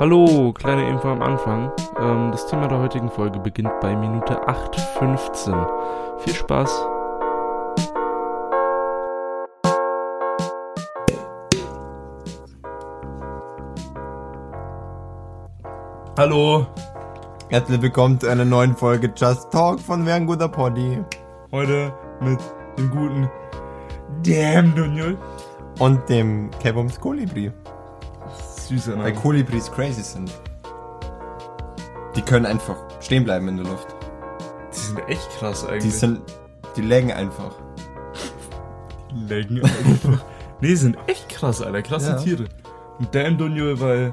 Hallo, kleine Info am Anfang. Ähm, das Thema der heutigen Folge beginnt bei Minute 8.15. Viel Spaß. Hallo, Herzlich willkommen zu einer neuen Folge Just Talk von Wer ein guter Poddy. heute mit dem guten Damn Daniel. Und dem Kebums Kolibri. Süßer Weil Name. Kolibris crazy sind. Die können einfach stehen bleiben in der Luft. Die sind echt krass eigentlich. Die sind, die legen einfach. Längen einfach. nee, die sind echt krass, Alter. Krasse Ja. Tiere. Und Damn Daniel, weil...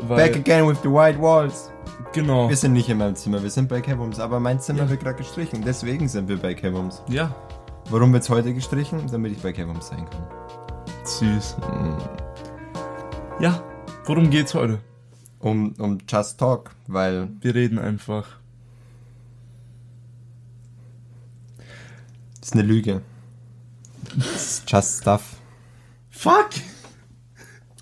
weil Back again with the white walls. Genau. Wir sind nicht in meinem Zimmer, wir sind bei Kebums, aber mein Zimmer wird gerade gestrichen. Deswegen sind wir bei Kebums. Ja. Warum wird's heute gestrichen? Damit ich bei Kebums sein kann. Süß. Mm. Ja. Worum geht's heute? Um, um Just Talk, weil Wir reden einfach. das ist eine Lüge. Das ist Just Stuff. Fuck!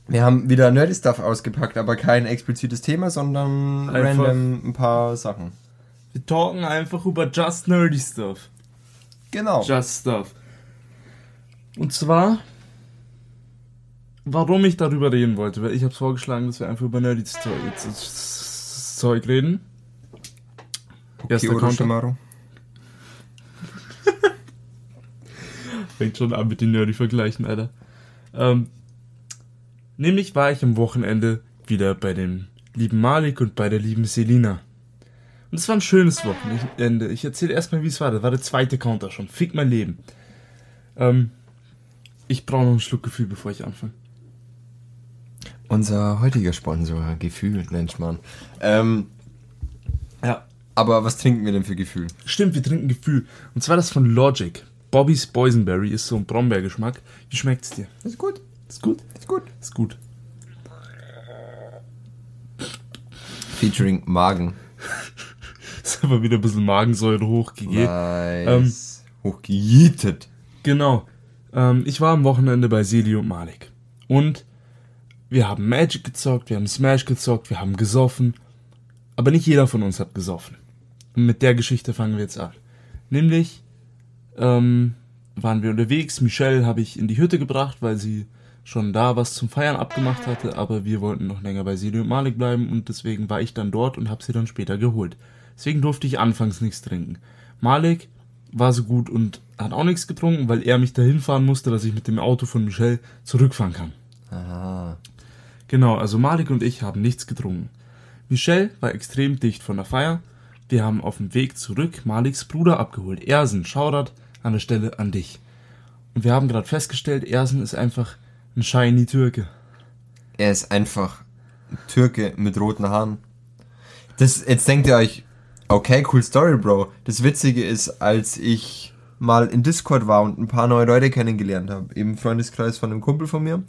Wir haben wieder Nerdy Stuff ausgepackt, aber kein explizites Thema, sondern Einfach- random ein paar Sachen. Wir talken einfach über Just Nerdy Stuff. Genau. Just Stuff. Und zwar, warum ich darüber reden wollte, weil ich habe vorgeschlagen, dass wir einfach über Nerdy Zeug, reden. Erster Kyoto Counter. Fängt schon an mit den Nerdy-Vergleichen, Alter. Ähm, nämlich war ich am Wochenende wieder bei dem lieben Malik und bei der lieben Selina. Und es war ein schönes Wochenende. Ich erzähle erstmal, wie es war. Das war der zweite Counter schon. Fick mein Leben. Ähm, ich brauche noch einen Schluck Gefühl, bevor ich anfange. Unser heutiger Sponsor, Gefühl, nennt man. Ähm, Ja. aber was trinken wir denn für Gefühl? Stimmt, wir trinken Gefühl. Und zwar das von Logic. Bobby's Boysenberry ist so ein Brombeergeschmack. Wie schmeckt's dir? Ist gut, Ist gut? ist gut. Ist gut. Featuring Magen. Ist aber wieder ein bisschen Magensäure hochgegeben. Nice. Hochgejietet. Genau. Ähm, ich war am Wochenende bei Seli und Malik. Und wir haben Magic gezockt, wir haben Smash gezockt, wir haben gesoffen. Aber nicht jeder von uns hat gesoffen. Und mit der Geschichte fangen wir jetzt an. Nämlich ähm, waren wir unterwegs. Michelle habe ich in die Hütte gebracht, weil sie schon da was zum Feiern abgemacht hatte. Aber wir wollten noch länger bei Seli und Malik bleiben. Und deswegen war ich dann dort und habe sie dann später geholt. Deswegen durfte ich anfangs nichts trinken. Malik war so gut und hat auch nichts getrunken, weil er mich dahin fahren musste, dass ich mit dem Auto von Michelle zurückfahren kann. Ah. Genau, also Malik und ich haben nichts getrunken. Michelle war extrem dicht von der Feier. Wir haben auf dem Weg zurück Maliks Bruder abgeholt. Ersen, Shoutout an der Stelle an dich. Und wir haben gerade festgestellt, Ersen ist einfach ein shiny Türke. Er ist einfach ein Türke mit roten Haaren. Das, jetzt denkt ihr euch, okay, cool Story, Bro. Das Witzige ist, als ich mal in Discord war und ein paar neue Leute kennengelernt habe, im Freundeskreis von einem Kumpel von mir,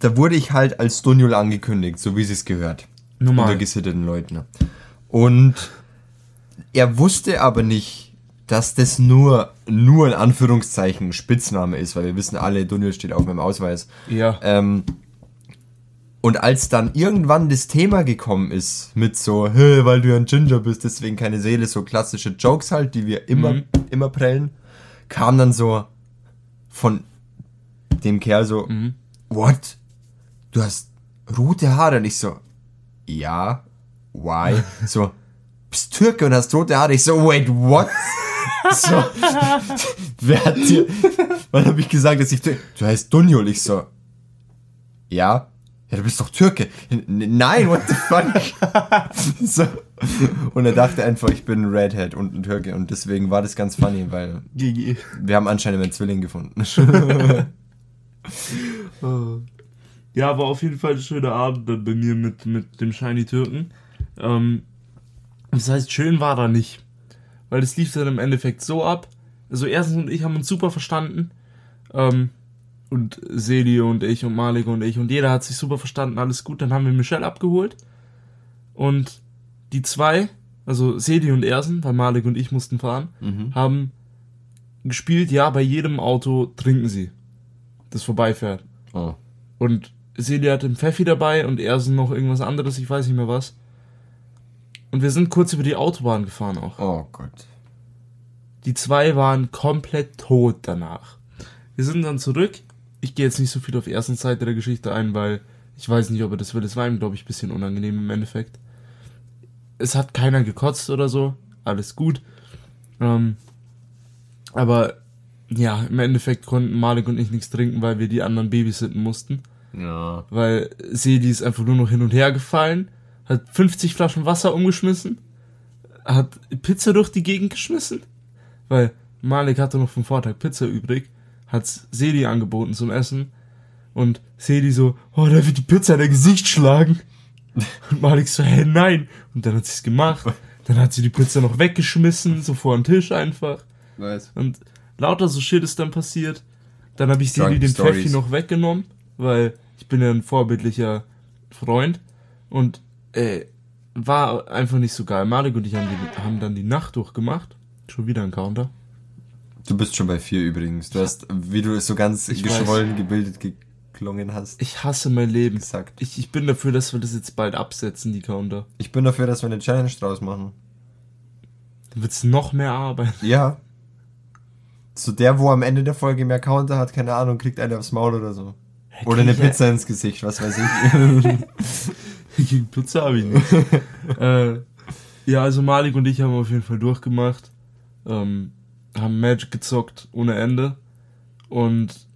da wurde ich halt als Dunjul angekündigt, so wie es es gehört. Normal. Unter gesitteten Leuten. Und er wusste aber nicht, dass das nur, nur in Anführungszeichen ein Spitzname ist, weil wir wissen alle, Dunjul steht auf meinem Ausweis. Ja. Ähm, und als dann irgendwann das Thema gekommen ist mit so, hey, weil du ja ein Ginger bist, deswegen keine Seele, so klassische Jokes halt, die wir immer, Mhm. immer prellen, kam dann so von dem Kerl so, Mhm. what? Du hast rote Haare? Und ich so, ja, why? so, bist Türke und hast rote Haare? Ich so, wait, what? so, wer hat dir, wann habe ich gesagt, dass ich, Tür- du heißt Dunjul? Ich so, ja. Ja, du bist doch Türke. Nein, what the fuck? so. Und er dachte einfach, ich bin ein Redhead und ein Türke. Und deswegen war das ganz funny, weil GG. wir haben anscheinend einen Zwilling gefunden. Ja, war auf jeden Fall ein schöner Abend bei mir mit, mit dem Shiny Türken. Ähm, das heißt, schön war da nicht. Weil es lief dann im Endeffekt so ab. Also erstens und ich haben uns super verstanden. Ähm, und Seli und ich und Malik und ich und jeder hat sich super verstanden, alles gut. Dann haben wir Michelle abgeholt. Und die zwei, also Seli und Ersen, weil Malik und ich mussten fahren, haben gespielt, ja, bei jedem Auto trinken sie, das vorbeifährt. Oh. Und Celia hat den Pfeffi dabei und er sind noch irgendwas anderes, ich weiß nicht mehr was. Und wir sind kurz über die Autobahn gefahren auch. Oh Gott. Die zwei waren komplett tot danach. Wir sind dann zurück. Ich gehe jetzt nicht so viel auf die ersten Seite der Geschichte ein, weil ich weiß nicht, ob er das will. Es war ihm, glaube ich, ein bisschen unangenehm im Endeffekt. Es hat keiner gekotzt oder so. Alles gut. Ähm, aber ja, im Endeffekt konnten Malik und ich nichts trinken, weil wir die anderen babysitten mussten. Ja. Weil Seli ist einfach nur noch hin und her gefallen, hat 50 Flaschen Wasser umgeschmissen, hat Pizza durch die Gegend geschmissen, weil Malik hatte noch vom Vortag Pizza übrig, hat Seli angeboten zum Essen und Seli so, oh, der wird die Pizza in der Gesicht schlagen. Und Malik so, hä, nein. Und dann hat sie es gemacht. Dann hat sie die Pizza noch weggeschmissen, so vor den Tisch einfach. Nice. Und lauter so Shit ist dann passiert. Dann habe ich Drunk den Stories. Pfeffi noch weggenommen, weil ich bin ja ein vorbildlicher Freund. Und äh, war einfach nicht so geil. Malik und ich haben, die, haben dann die Nacht durchgemacht. Schon wieder ein Counter. Du bist schon bei vier übrigens. Du hast, wie du es so ganz Ich geschwollen gebildet geklungen hast, Ich hasse mein Leben. gesagt. Ich, ich bin dafür, dass wir das jetzt bald absetzen, die Counter. Ich bin dafür, dass wir eine Challenge draus machen. Dann wird's noch mehr Arbeit. Ja. So der, wo am Ende der Folge mehr Counter hat, keine Ahnung, kriegt eine aufs Maul oder so. Oder eine Pizza ins Gesicht, was weiß ich. Gegen Pizza habe ich nicht. äh, ja, also Malik und ich haben auf jeden Fall durchgemacht. Ähm, haben Magic gezockt ohne Ende. Und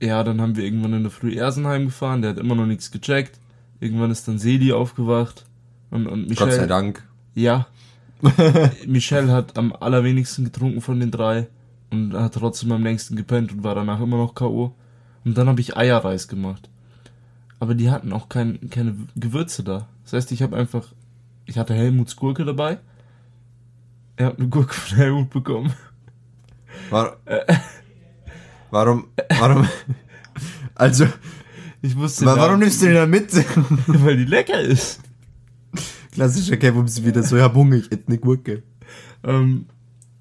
ja, dann haben wir irgendwann in der Früh Ersenheim gefahren. Der hat immer noch nichts gecheckt. Irgendwann ist dann Seli aufgewacht. Und, und Michelle. Gott sei Dank. Ja. Michelle hat am allerwenigsten getrunken von den drei und hat trotzdem am längsten gepennt und war danach immer noch K.O. Und dann habe ich Eierreis gemacht. Aber die hatten auch kein, keine Gewürze da. Das heißt, ich habe einfach, ich hatte Helmuts Gurke dabei. Er hat eine Gurke von Helmut bekommen. War, warum, warum, also, Ich wusste warum nimmst du den da mit? weil die lecker ist. Klassischer Kevums wieder so, ja, Bunge, ich hätte eine Gurke. Ähm,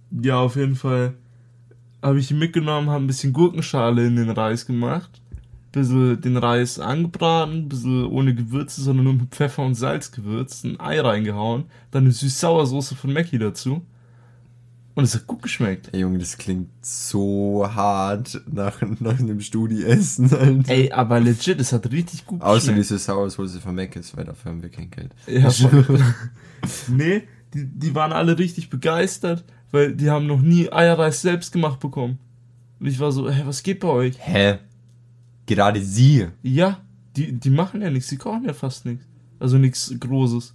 ja, auf jeden Fall habe ich ihn mitgenommen, habe ein bisschen Gurkenschale in den Reis gemacht, bisschen den Reis angebraten, bisschen ohne Gewürze, sondern nur mit Pfeffer und Salz gewürzt, ein Ei reingehauen, dann eine süß-sauer-Soße von Mackie dazu. Und es hat gut geschmeckt. Ey, Junge, das klingt so hart nach, nach einem Studieessen, Alter. Ey, aber legit, es hat richtig gut Außer geschmeckt. diese Sauersoße von Mac ist, weil dafür haben wir kein Geld. Ja, nee, die, die waren alle richtig begeistert, weil die haben noch nie Eierreis selbst gemacht bekommen. Und ich war so, hey, was geht bei euch? Hä? Gerade sie. Ja, die, die machen ja nichts, die kochen ja fast nichts. Also nichts Großes.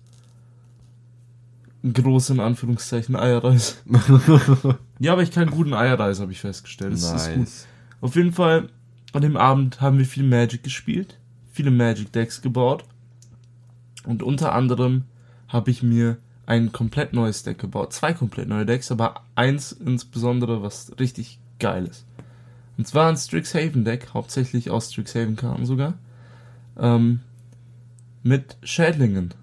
Groß in Anführungszeichen Eierreis. Ja, aber ich kann guten Eierreis, habe ich festgestellt. Das ist gut. nice. Auf jeden Fall, an dem Abend haben wir viel Magic gespielt, viele Magic Decks gebaut. Und unter anderem habe ich mir ein komplett neues Deck gebaut. Zwei komplett neue Decks, aber eins insbesondere, was richtig geil ist. Und zwar ein Strixhaven Deck, hauptsächlich aus Strixhaven Karten sogar. Ähm, mit Schädlingen.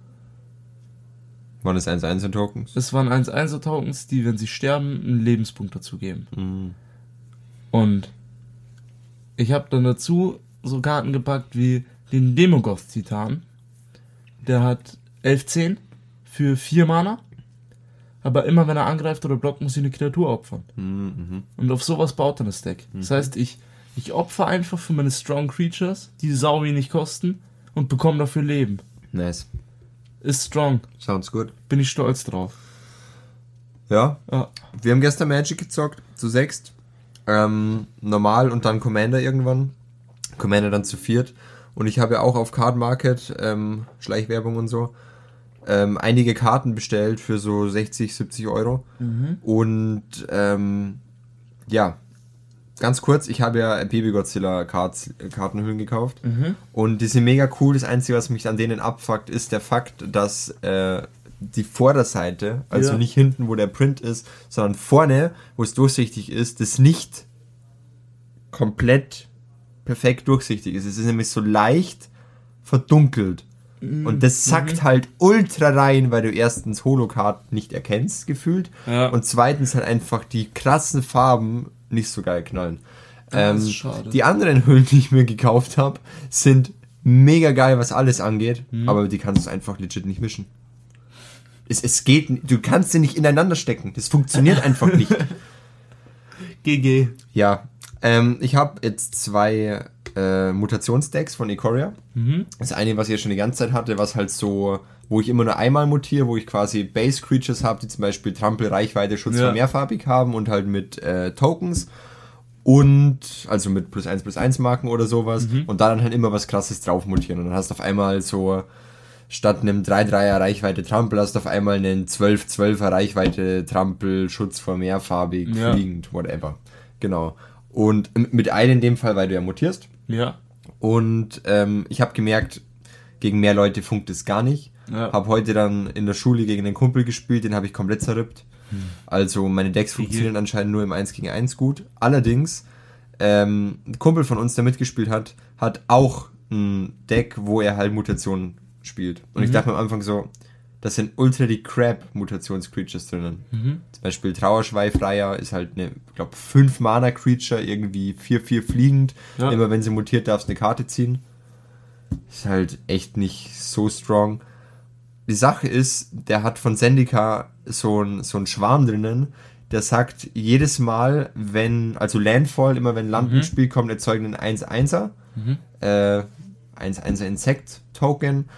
Waren das 1-1 in Tokens? Es waren 1-1er Tokens, die, wenn sie sterben, einen Lebenspunkt dazu geben. Mhm. Und ich habe dann dazu so Karten gepackt wie den Demogoth-Titan. Der hat 11-10 für 4 Mana. Aber immer wenn er angreift oder blockt, muss ich eine Kreatur opfern. Mhm. Und auf sowas baut dann das Deck. Das heißt, ich, ich opfer einfach für meine Strong Creatures, die sau wenig kosten, und bekomme dafür Leben. Nice. Ist strong. Sounds good. Bin ich stolz drauf. Ja, Ja. wir haben gestern Magic gezockt, zu sechst. Ähm, normal und dann Commander irgendwann. Commander dann zu viert. Und ich habe ja auch auf Card Market, ähm, Schleichwerbung und so, ähm, einige Karten bestellt für so 60, 70 Euro. Und ähm, ja, ganz kurz, ich habe ja Baby Godzilla Kartenhüllen gekauft. Und die sind mega cool. Das Einzige, was mich an denen abfuckt, ist der Fakt, dass äh, die Vorderseite, also Ja. nicht hinten, wo der Print ist, sondern vorne, wo es durchsichtig ist, das nicht komplett perfekt durchsichtig ist. Es ist nämlich so leicht verdunkelt. Und das sackt halt ultra rein, weil du erstens Holocard nicht erkennst, gefühlt. Ja. Und zweitens halt einfach die krassen Farben nicht so geil knallen. Ähm, die anderen Hüllen, die ich mir gekauft habe, sind mega geil, was alles angeht, Mhm. aber die kannst du einfach legit nicht mischen. Es, es geht, du kannst sie nicht ineinander stecken. Das funktioniert einfach nicht. GG. Ja, ähm, ich habe jetzt zwei äh, Mutationsdecks von Ikoria. Mhm. Das eine, was ich ja schon die ganze Zeit hatte, was halt so, wo ich immer nur einmal mutiere, wo ich quasi Base Creatures habe, die zum Beispiel Trampel, Reichweite, Schutz Ja. von mehrfarbig haben und halt mit äh, Tokens und also mit plus 1 plus 1 Marken oder sowas Mhm. und da dann halt immer was krasses drauf mutieren und dann hast du auf einmal so statt einem 3-3er Reichweite Trampel hast du auf einmal einen 12-12er Reichweite Trampel Schutz vor mehrfarbig Ja. fliegend whatever. Genau. Und mit Eile in dem Fall, weil du ja mutierst Ja. und ähm, ich habe gemerkt, gegen mehr Leute funkt es gar nicht. Ja. Habe heute dann in der Schule gegen einen Kumpel gespielt, den habe ich komplett zerrüppt. Also meine Decks funktionieren anscheinend nur im 1 gegen 1 gut. Allerdings, ähm, ein Kumpel von uns, der mitgespielt hat, hat auch ein Deck, wo er halt Mutationen spielt. Und ich dachte mir am Anfang so, das sind ultra die Crab-Mutations-Creatures drinnen. Zum Beispiel Trauerschweifreier ist halt eine, ich glaube, 5 Mana-Creature, irgendwie 4-4 fliegend. Ja. Immer wenn sie mutiert, darfst du eine Karte ziehen. Ist halt echt nicht so strong. Die Sache ist, der hat von Sendika so ein, so ein Schwarm drinnen, der sagt, jedes Mal, wenn, also Landfall, immer wenn Land ins Spiel kommt, erzeugen einen 1-1er, äh, 1-1er Insekt-Token.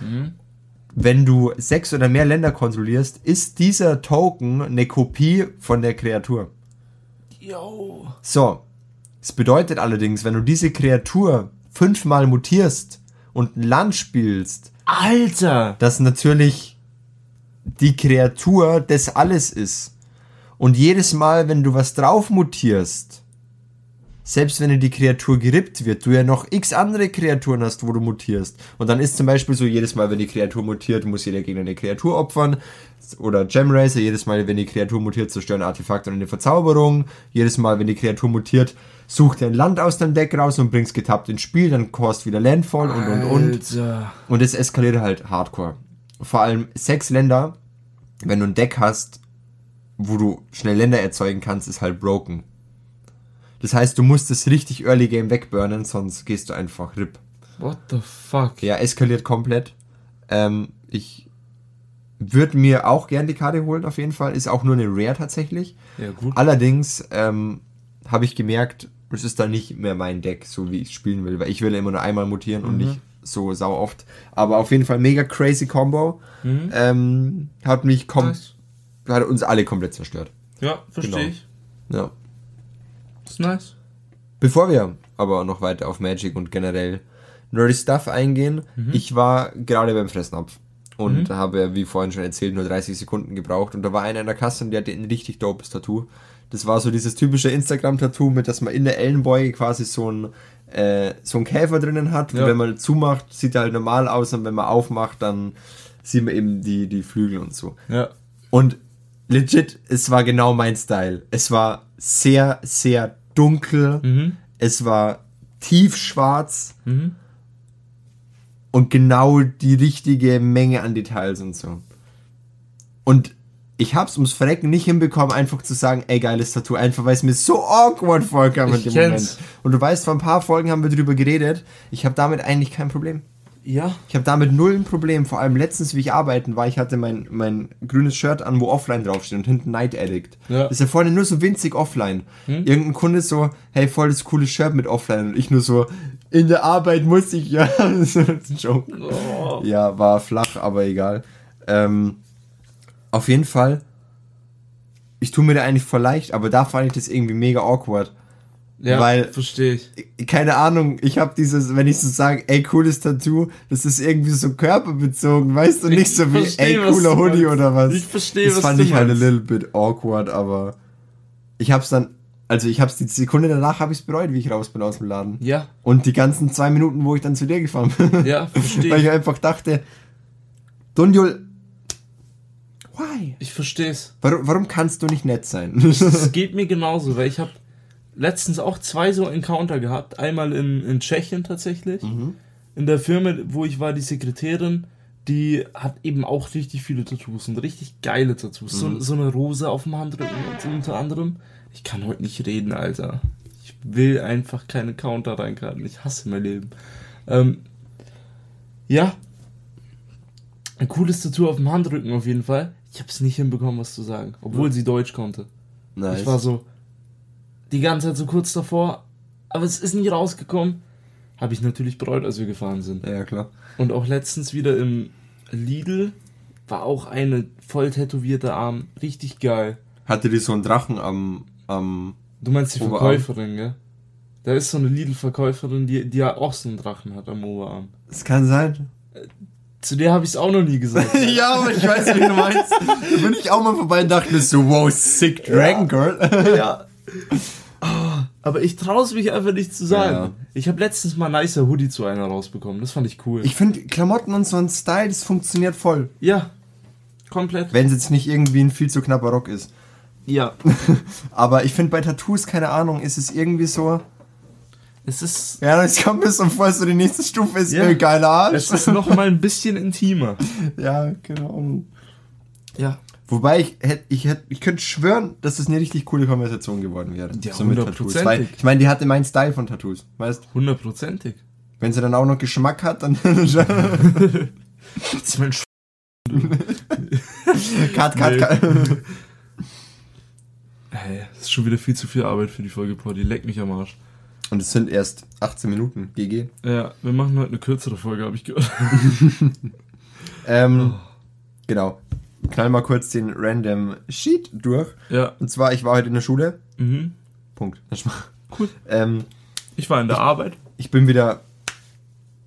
Wenn du sechs oder mehr Länder kontrollierst, ist dieser Token eine Kopie von der Kreatur. Yo. So. Das bedeutet allerdings, wenn du diese Kreatur fünfmal mutierst und ein Land spielst, Alter. dass natürlich die Kreatur das alles ist. Und jedes Mal, wenn du was drauf mutierst, selbst wenn dir die Kreatur gerippt wird, du ja noch x andere Kreaturen hast, wo du mutierst. Und dann ist zum Beispiel so, jedes Mal, wenn die Kreatur mutiert, muss jeder Gegner eine Kreatur opfern. Oder Gem Racer, jedes Mal, wenn die Kreatur mutiert, zerstören Artefakte und eine Verzauberung. Jedes Mal, wenn die Kreatur mutiert, such dir ein Land aus deinem Deck raus und bringst getappt ins Spiel, dann kost wieder Landfall und und und. Alter. Und es eskaliert halt hardcore. Vor allem sechs Länder, wenn du ein Deck hast, wo du schnell Länder erzeugen kannst, ist halt broken. Das heißt, du musst es richtig Early Game wegburnen, sonst gehst du einfach RIP. What the fuck? Ja, eskaliert komplett. Ähm, ich würde mir auch gern die Karte holen, auf jeden Fall. Ist auch nur eine Rare tatsächlich. Ja, gut. Allerdings ähm, habe ich gemerkt, es ist dann nicht mehr mein Deck, so wie ich spielen will, weil ich will immer nur einmal mutieren und nicht so sau oft. Aber auf jeden Fall mega crazy Combo. Ähm, hat mich kom Nice. hat uns alle komplett zerstört. Ja, verstehe Genau. ich. Ja. Ist nice. Bevor wir aber noch weiter auf Magic und generell Nerdy Stuff eingehen, ich war gerade beim Fressnapf und habe, wie vorhin schon erzählt, nur 30 Sekunden gebraucht und da war einer in der Kasse und der hatte ein richtig dopes Tattoo. Das war so dieses typische Instagram-Tattoo, mit dass man in der Ellenbeuge quasi so ein, äh, so Käfer drinnen hat. Und Ja. wenn man zumacht, sieht er halt normal aus und wenn man aufmacht, dann sieht man eben die, die Flügel und so. Ja. Und legit, es war genau mein Style. Es war sehr, sehr dunkel. Mhm. Es war tiefschwarz. Mhm. Und genau die richtige Menge an Details und so. Und ich hab's ums Verrecken nicht hinbekommen, einfach zu sagen, ey, geiles Tattoo, einfach weil es mir so awkward vorkam in dem. Moment. Und du weißt, vor ein paar Folgen haben wir drüber geredet. Ich habe damit eigentlich kein Problem. Ja. Ich habe damit null ein Problem. Vor allem letztens, wie ich arbeiten war, ich hatte mein, mein grünes Shirt an, wo offline draufsteht und hinten Night Addict. Ja. Das ist ja vorne nur so winzig offline. Irgendein Kunde so, hey, voll das coole Shirt mit offline. Und ich nur so, in der Arbeit muss ich ja. so ein Joke. Oh. Ja, war flach, aber egal. Ähm, auf jeden Fall, ich tue mir da eigentlich voll leicht, aber da fand ich das irgendwie mega awkward. Ja, Weil- verstehe ich. keine Ahnung, ich habe dieses, wenn ich so sage, ey, cooles Tattoo, das ist irgendwie so körperbezogen, weißt du, nicht so wie, ey, cooler Hoodie meinst. oder was. Ich versteh, Das was fand du ich halt a meinst. little bit awkward, aber ich hab's dann, also ich hab's die Sekunde danach habe ich's bereut, wie ich raus bin aus dem Laden. Ja. Und die ganzen zwei Minuten, wo ich dann zu dir gefahren bin. Ja, verstehe Weil ich einfach dachte, Dunjul, why? Ich verstehe es. Warum, warum kannst du nicht nett sein? Es geht mir genauso, weil ich habe letztens auch zwei so Encounter gehabt. Einmal in, in Tschechien tatsächlich. In der Firma, wo ich war, die Sekretärin, die hat eben auch richtig viele Tattoos und richtig geile Tattoos. So, so eine Rose auf dem Handrücken und unter anderem. Ich kann heute nicht reden, Alter. Ich will einfach keine Counter reinkarten. Ich hasse mein Leben. Ähm, Ja. Ein cooles Tattoo auf dem Handrücken auf jeden Fall. Ich habe es nicht hinbekommen, was zu sagen, obwohl sie Deutsch konnte. Nice. Ich war so die ganze Zeit so kurz davor, aber es ist nicht rausgekommen. Habe ich natürlich bereut, als wir gefahren sind. ja, klar. Und auch letztens wieder im Lidl war auch eine voll tätowierte Arm. Richtig geil. Hatte die so einen Drachen am, am Du meinst die Oberarm. Verkäuferin, gell? Da ist so eine Lidl-Verkäuferin, die, die ja auch so einen Drachen hat am Oberarm. Es kann sein. Zu der habe ich es auch noch nie gesagt. ja, aber ich weiß, wie du meinst. Da bin ich auch mal vorbei und dachte mir so, wow, sick Dragon Girl. ja. Aber ich traue es mich einfach nicht zu sagen. Ja. Ich habe letztens mal nicer Hoodie zu einer rausbekommen. Das fand ich cool. Ich finde Klamotten und so ein Style, das funktioniert voll. ja. Komplett. Wenn es jetzt nicht irgendwie ein viel zu knapper Rock ist. Ja. Aber ich finde bei Tattoos, keine Ahnung, ist es irgendwie so. Es ist, Ja, es kommt so vor, so die nächste Stufe ist ja. geiler Arsch. es ist noch mal ein bisschen intimer. ja, genau. Ja. Wobei ich hätte, ich hätte, ich könnte schwören, dass das eine richtig coole Konversation geworden wäre. Ja, so mit. Tattoos. Weil, ich meine, die hatte meinen Style von Tattoos. Weißt Hundertprozentig. wenn sie dann auch noch Geschmack hat, dann. Jetzt mein Sch cut, cut, cut. hey, das ist schon wieder viel zu viel Arbeit für die Folge, Porti. Leck mich am Arsch. Und es sind erst 18 Minuten, GG. Ja, wir machen heute eine kürzere Folge, habe ich gehört. Ähm, Oh. Genau. Knall mal kurz den random Sheet durch. Ja. Und zwar, ich war heute in der Schule. Mhm. Punkt. Cool. Ähm, Ich war in der Arbeit. ich bin wieder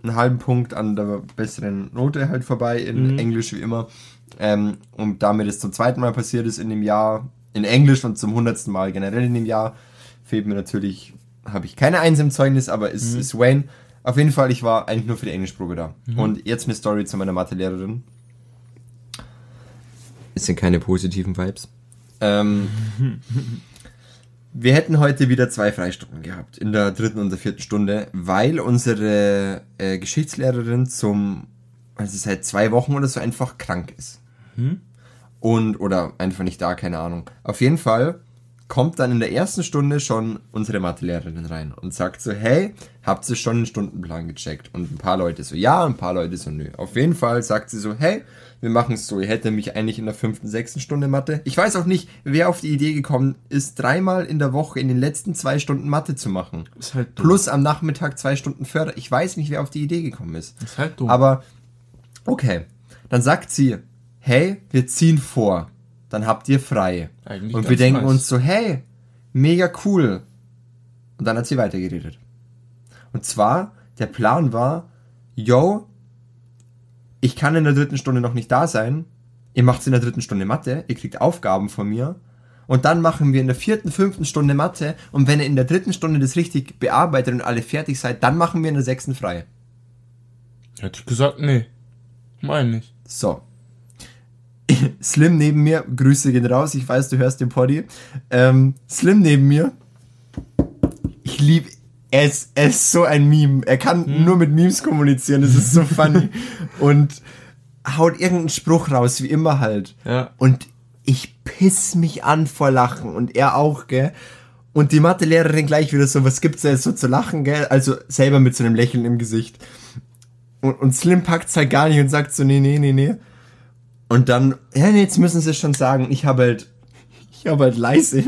einen halben Punkt an der besseren Note halt vorbei in Mhm. Englisch wie immer. Ähm, und damit es zum zweiten Mal passiert ist in dem Jahr in Englisch und zum hundertsten Mal generell in dem Jahr, fehlt mir natürlich, habe ich keine Eins im Zeugnis, aber es Mhm. ist Wayne. Auf jeden Fall, ich war eigentlich nur für die Englischprobe da. Und jetzt eine Story zu meiner Mathelehrerin. Es sind keine positiven Vibes. Ähm, wir hätten heute wieder zwei Freistunden gehabt, in der dritten und der vierten Stunde, weil unsere äh, Geschichtslehrerin zum, also seit zwei Wochen oder so einfach krank ist. Und, oder einfach nicht da, keine Ahnung. Auf jeden Fall kommt dann in der ersten Stunde schon unsere Mathelehrerin rein und sagt so, hey, habt ihr schon den Stundenplan gecheckt? Und ein paar Leute so, ja, ein paar Leute so, nö. Auf jeden Fall sagt sie so, hey, wir machen es so, ihr hättet mich eigentlich in der fünften, sechsten Stunde Mathe. Ich weiß auch nicht, wer auf die Idee gekommen ist, dreimal in der Woche in den letzten zwei Stunden Mathe zu machen. Ist halt dumm. Plus am Nachmittag zwei Stunden Förder. Ich weiß nicht, wer auf die Idee gekommen ist. Ist halt dumm. Aber okay, dann sagt sie, hey, wir ziehen vor, dann habt ihr frei. Eigentlich und wir denken nice. uns so, hey, mega cool. Und dann hat sie weitergeredet. Und zwar, der Plan war, yo, ich kann in der dritten Stunde noch nicht da sein. Ihr macht in der dritten Stunde Mathe, ihr kriegt Aufgaben von mir. Und dann machen wir in der vierten, fünften Stunde Mathe. Und wenn ihr in der dritten Stunde das richtig bearbeitet und alle fertig seid, dann machen wir in der sechsten frei. Hätte ich gesagt, nee. Mein nicht. So. Slim neben mir, Grüße gehen raus, ich weiß, du hörst den Poddy. Ähm, Slim neben mir, ich liebe, er ist, er ist so ein Meme. Er kann nur mit Memes kommunizieren, das ist so funny. Und haut irgendeinen Spruch raus, wie immer halt. Ja. Und ich piss mich an vor Lachen und er auch, gell. Und die Mathelehrerin gleich wieder so, was gibt's da jetzt so zu lachen, gell? Also selber mit so einem Lächeln im Gesicht. Und, und Slim packt's halt gar nicht und sagt so, nee, nee, nee, nee. Und dann, ja, jetzt müssen sie schon sagen. Ich habe halt, ich habe halt leise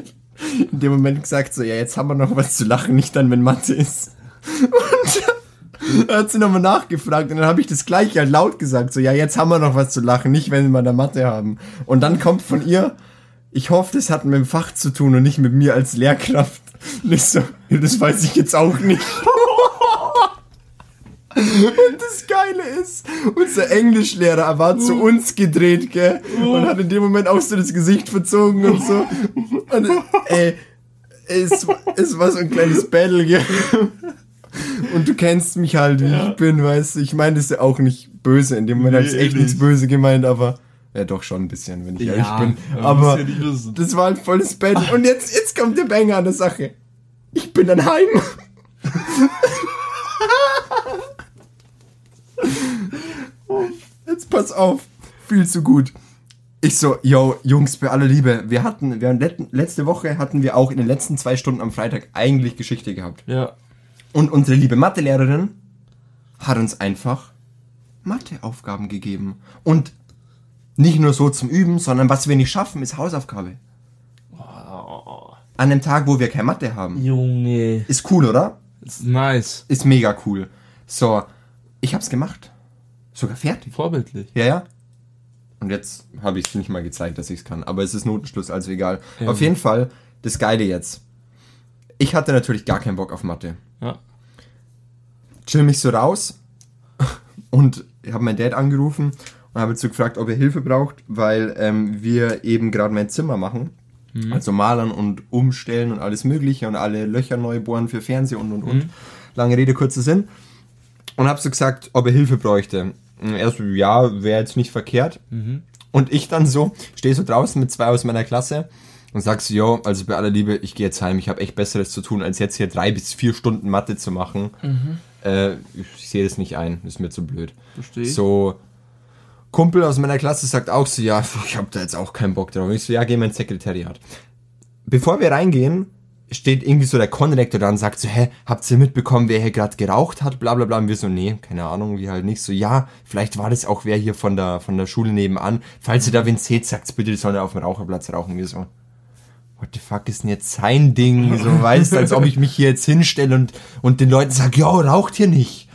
in dem Moment gesagt so, ja, jetzt haben wir noch was zu lachen, nicht dann, wenn Mathe ist. Und dann hat sie nochmal nachgefragt und dann habe ich das gleiche halt laut gesagt, so, ja, jetzt haben wir noch was zu lachen, nicht, wenn wir da Mathe haben. Und dann kommt von ihr, ich hoffe, das hat mit dem Fach zu tun und nicht mit mir als Lehrkraft. Und ich so, das weiß ich jetzt auch nicht. Und das Geile ist, unser Englischlehrer war zu uns gedreht, gell? Und hat in dem Moment auch so das Gesicht verzogen und so. Und, ey, es, es war so ein kleines Battle, gell? Und du kennst mich halt, wie ich bin, weißt du. Ich meine das ja auch nicht böse. In dem Moment habe ich Nee, echt nicht. nichts böse gemeint, aber ja doch schon ein bisschen, wenn ich ehrlich bin. Aber ja das war halt volles Battle. Und jetzt, jetzt kommt der Banger an der Sache. Ich bin dann heim. Jetzt pass auf. Viel zu gut. Ich so, yo, Jungs, bei aller Liebe, wir hatten, wir let- letzte Woche hatten wir auch in den letzten zwei Stunden am Freitag eigentlich Geschichte gehabt. Ja. Und unsere liebe Mathelehrerin hat uns einfach Matheaufgaben gegeben. Und nicht nur so zum Üben, sondern was wir nicht schaffen, ist Hausaufgabe. An einem Tag, wo wir keine Mathe haben. Junge. Ist cool, oder? Ist nice. Ist mega cool. So, ich hab's gemacht. Sogar fertig. Vorbildlich. Ja, ja. Und jetzt habe ich es nicht mal gezeigt, dass ich es kann. Aber es ist Notenschluss, also egal. Ja. Auf jeden Fall, das Geile jetzt. Ich hatte natürlich gar keinen Bock auf Mathe. Ja. Chill mich so raus und habe meinen Dad angerufen und habe jetzt so gefragt, ob er Hilfe braucht, weil ähm, wir eben gerade mein Zimmer machen. Also malern und umstellen und alles mögliche und alle Löcher neu bohren für Fernsehen und und und. Lange Rede, kurzer Sinn. Und habe so gesagt, ob er Hilfe bräuchte. Und er so, ja, wäre jetzt nicht verkehrt. Und ich dann so, stehe so draußen mit zwei aus meiner Klasse und sag so, yo, also bei aller Liebe, ich gehe jetzt heim, ich habe echt Besseres zu tun, als jetzt hier drei bis vier Stunden Mathe zu machen. Äh, ich sehe das nicht ein, ist mir zu blöd. Verstehe. So, Kumpel aus meiner Klasse sagt auch so, ja, ich habe da jetzt auch keinen Bock drauf. Und ich so, ja, geh mal ins Sekretariat. Bevor wir reingehen, steht irgendwie so der Konrektor da und sagt so, hä, habt ihr mitbekommen, wer hier gerade geraucht hat, bla bla bla. Und wir so, nee, keine Ahnung, wie halt nicht. So, ja, vielleicht war das auch wer hier von der, von der Schule nebenan. Falls ihr da wen seht, sagt's bitte, die sollen auf dem Raucherplatz rauchen. Wir so, what the fuck ist denn jetzt sein Ding? So, weißt als ob ich mich hier jetzt hinstelle und, und den Leuten sag, ja, raucht hier nicht.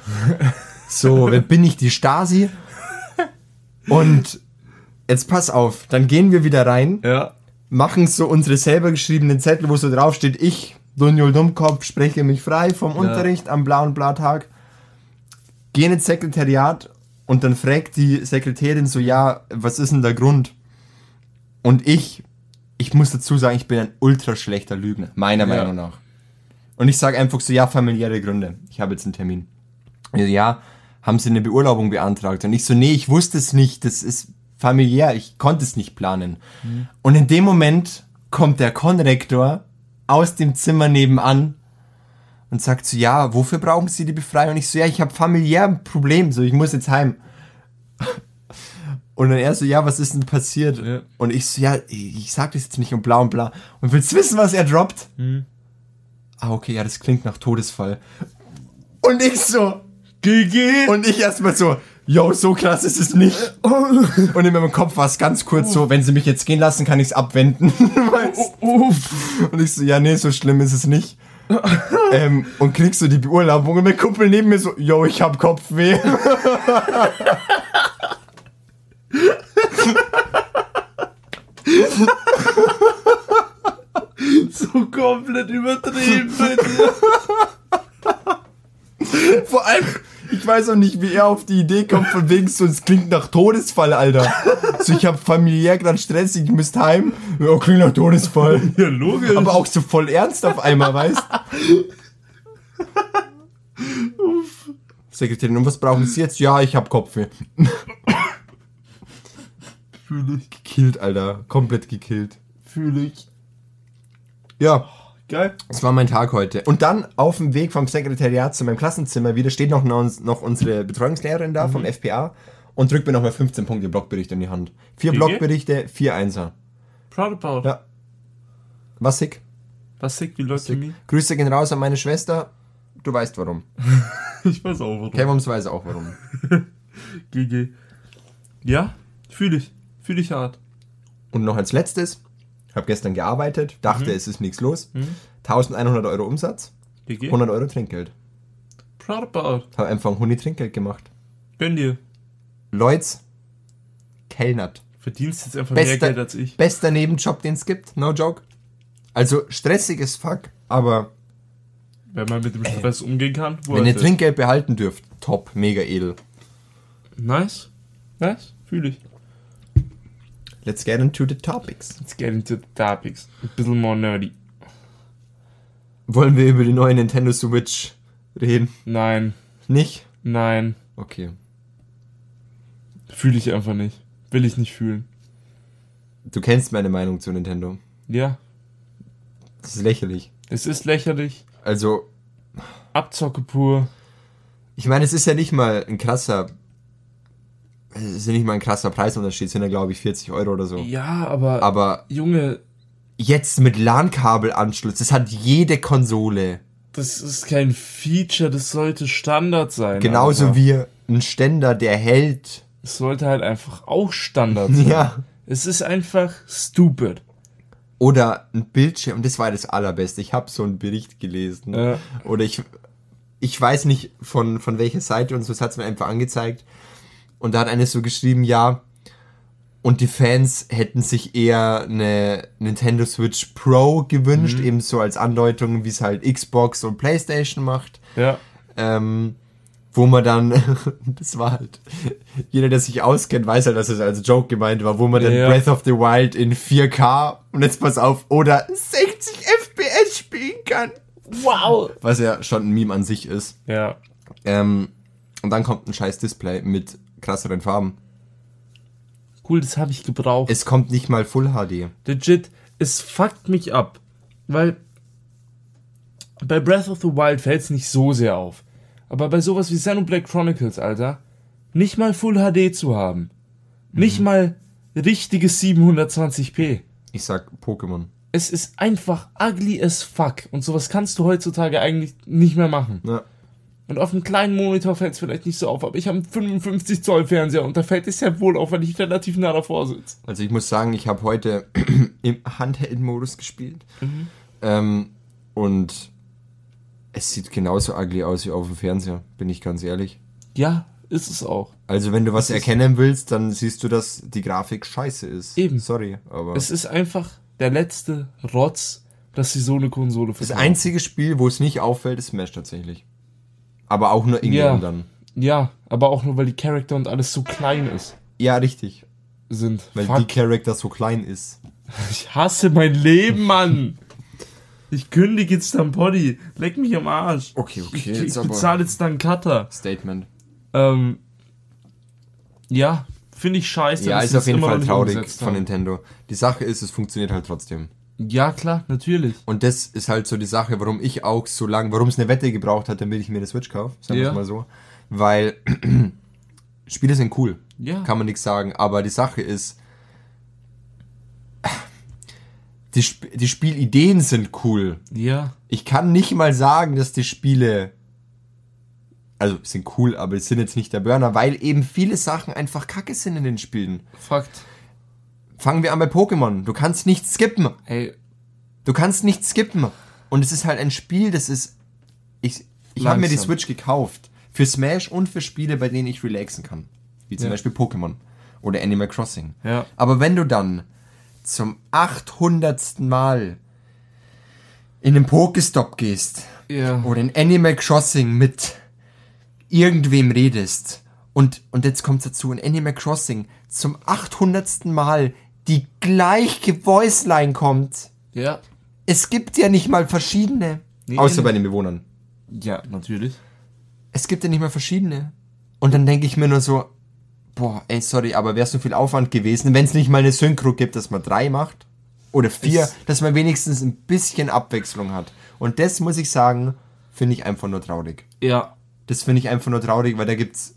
So, wer bin ich, die Stasi? Und jetzt pass auf, dann gehen wir wieder rein, Ja. Machen so unsere selber geschriebenen Zettel, wo so drauf steht, ich, Dunjol Dummkopf, spreche mich frei vom Unterricht am blauen Blattag, gehen ins Sekretariat und dann fragt die Sekretärin so, ja, was ist denn der Grund? Und ich, ich muss dazu sagen, ich bin ein ultra schlechter Lügner, meiner Ja. Meinung nach. Und ich sage einfach so, ja, familiäre Gründe. Ich habe jetzt einen Termin. Ja, haben Sie eine Beurlaubung beantragt? Und ich so, nee, ich wusste es nicht. Das ist familiär. Ich konnte es nicht planen. Und in dem Moment kommt der Konrektor aus dem Zimmer nebenan und sagt so, ja, wofür brauchen Sie die Befreiung? Und ich so, ja, ich habe familiär ein Problem. So, ich muss jetzt heim. Und dann er so, ja, was ist denn passiert? Ja. Und ich so, ja, ich sag das jetzt nicht und bla und bla. Und willst du wissen, was er droppt? Ah, okay, ja, das klingt nach Todesfall. Und ich so, GG. und ich erstmal so, yo, so krass ist es nicht. Und in meinem Kopf war es ganz kurz so, wenn sie mich jetzt gehen lassen, kann ich es abwenden. Und ich so, ja, nee, so schlimm ist es nicht. ähm, und kriegst du die Beurlaubung und mein Kumpel neben mir so, yo, ich hab Kopfweh. So komplett übertrieben bei dir. Vor allem, ich weiß auch nicht, wie er auf die Idee kommt, von wegen so, es klingt nach Todesfall, Alter. So, ich hab familiär gerade Stress, ich müsste heim. Ja, klingt nach Todesfall. Ja, logisch. Aber auch so voll ernst auf einmal, weißt Sekretärin, und was brauchen Sie jetzt? Ja, ich hab Kopfweh. Fühl ich. Gekillt, Alter. Komplett gekillt. Fühl ich. Ja, Geil. das war mein Tag heute. Und dann auf dem Weg vom Sekretariat zu meinem Klassenzimmer wieder steht noch, noch unsere Betreuungslehrerin da vom FPA und drückt mir nochmal 15 Punkte Blogberichte in die Hand. Vier GG? Blogberichte, vier Einser. Proud about. Ja. Was sick. Was sick, wie läuft für mich? Grüße gehen raus an meine Schwester. Du weißt warum. Ich weiß auch warum. Kevums weiß auch warum. GG. Ja, fühl ich. Fühl ich hart. Und noch als letztes, habe gestern gearbeitet, dachte, es ist nichts los. 1100 Euro Umsatz, GG. 100 Euro Trinkgeld. Proud. Habe einfach ein Huni Trinkgeld gemacht. Gönn dir. Leutz, kellnert. Verdienst jetzt einfach mehr Bester, Geld als ich. bester Nebenjob, den es gibt. No joke. Also stressiges Fuck, aber Wenn man mit dem Stress umgehen kann. wo wenn ihr. Trinkgeld behalten dürft, top, mega edel. Nice. Nice. Fühl ich. Let's get into the topics. Let's get into the topics. Ein bisschen more nerdy. Wollen wir über die neue Nintendo Switch reden? Nein. Nicht? Nein. Okay. Fühle ich einfach nicht. Will ich nicht fühlen. Du kennst meine Meinung zu Nintendo. Ja. Das ist lächerlich. Es ist lächerlich. Also, Abzocke pur. ich meine, es ist ja nicht mal ein krasser. Es ist ja nicht mal ein krasser Preisunterschied, es sind ja, glaube ich, 40 Euro oder so. Ja, aber. Aber Junge. jetzt mit LAN-Kabelanschluss, das hat jede Konsole. Das ist kein Feature, das sollte Standard sein. Genauso Alter. wie ein Ständer, der hält. Es sollte halt einfach auch Standard sein. Ja. Es ist einfach stupid. Oder ein Bildschirm, das war das Allerbeste. Ich habe so einen Bericht gelesen. Ja. Oder ich, ich weiß nicht von, von welcher Seite und so, es hat es mir einfach angezeigt. Und da hat eine so geschrieben, ja, und die Fans hätten sich eher eine Nintendo Switch Pro gewünscht, eben so als Andeutung, wie es halt Xbox und PlayStation macht. Ja. Ähm, wo man dann, das war halt, jeder, der sich auskennt, weiß halt, dass es als Joke gemeint war, wo man dann Ja. Breath of the Wild in 4K und jetzt pass auf, oder 60 FPS spielen kann. Wow. Was ja schon ein Meme an sich ist. Ja. Ähm, und dann kommt ein scheiß Display mit krasseren Farben. Cool, das habe ich gebraucht. Es kommt nicht mal Full HD. Legit, es fuckt mich ab. Weil bei Breath of the Wild fällt es nicht so sehr auf. Aber bei sowas wie Xenoblade Chronicles, Alter, nicht mal Full HD zu haben. Nicht mal richtiges 720p. Ich sag Pokémon. Es ist einfach ugly as fuck. Und sowas kannst du heutzutage eigentlich nicht mehr machen. Ja. Und auf einem kleinen Monitor fällt es vielleicht nicht so auf, aber ich habe einen 55 Zoll Fernseher und da fällt es ja wohl auf, weil ich relativ nah davor sitze. Also ich muss sagen, ich habe heute im Handheld-Modus gespielt. Ähm, und es sieht genauso ugly aus wie auf dem Fernseher, bin ich ganz ehrlich. Ja, ist es auch. Also wenn du was Es erkennen willst, dann siehst du, dass die Grafik scheiße ist. Eben. Sorry, aber Es ist einfach der letzte Rotz, dass sie so eine Konsole das verkaufen. einzige Spiel, wo es nicht auffällt, ist Smash tatsächlich. Aber auch nur Ingame Ja. dann. Ja, aber auch nur, weil die Charakter und alles so klein ist, Ja, richtig. sind. Weil Fuck. die Charakter so klein ist. Ich hasse mein Leben, Mann. Ich kündige jetzt dann Poddy. Leck mich am Arsch. Okay, okay, Ich, jetzt ich aber- bezahle jetzt dann Cutter. Statement. Ähm, ja, finde ich scheiße. Ja, dass ist auf das jeden Fall traurig von. Nintendo. Die Sache ist, es funktioniert halt trotzdem. Ja, klar, natürlich. Und das ist halt so die Sache, warum ich auch so lange, warum es eine Wette gebraucht hat, damit ich mir eine Switch kaufe, sagen wir Ja. es mal so. Weil Spiele sind cool, Ja. kann man nichts sagen, aber die Sache ist, die, Sp die Spielideen sind cool. Ja, Ich kann nicht mal sagen, dass die Spiele, also sind cool, aber es sind jetzt nicht der Burner, weil eben viele Sachen einfach kacke sind in den Spielen. Fakt. Fangen wir an bei Pokémon. Du kannst nicht skippen. Ey, Du kannst nicht skippen. Und es ist halt ein Spiel, das ist. Ich, ich habe mir die. Switch gekauft. Für Smash und für Spiele, bei denen ich relaxen kann. Wie zum Ja. Beispiel Pokémon. Oder Animal Crossing. Ja. Aber wenn du dann zum 800. Mal in den Pokestop gehst ja. oder in Animal Crossing mit irgendwem redest und, und jetzt kommt dazu, in Animal Crossing zum 800. Mal die gleiche Voiceline kommt. Ja. Es gibt ja nicht mal verschiedene. Nee, Außer nee. bei den Bewohnern. Ja, natürlich. Es gibt ja nicht mal verschiedene. Und dann denke ich mir nur so, boah, ey, sorry, aber wäre so viel Aufwand gewesen, wenn es nicht mal eine Synchro gibt, dass man drei macht. Oder vier, Es- dass man wenigstens ein bisschen Abwechslung hat. Und das muss ich sagen, finde ich einfach nur traurig. Ja. Das finde ich einfach nur traurig, weil da gibt's,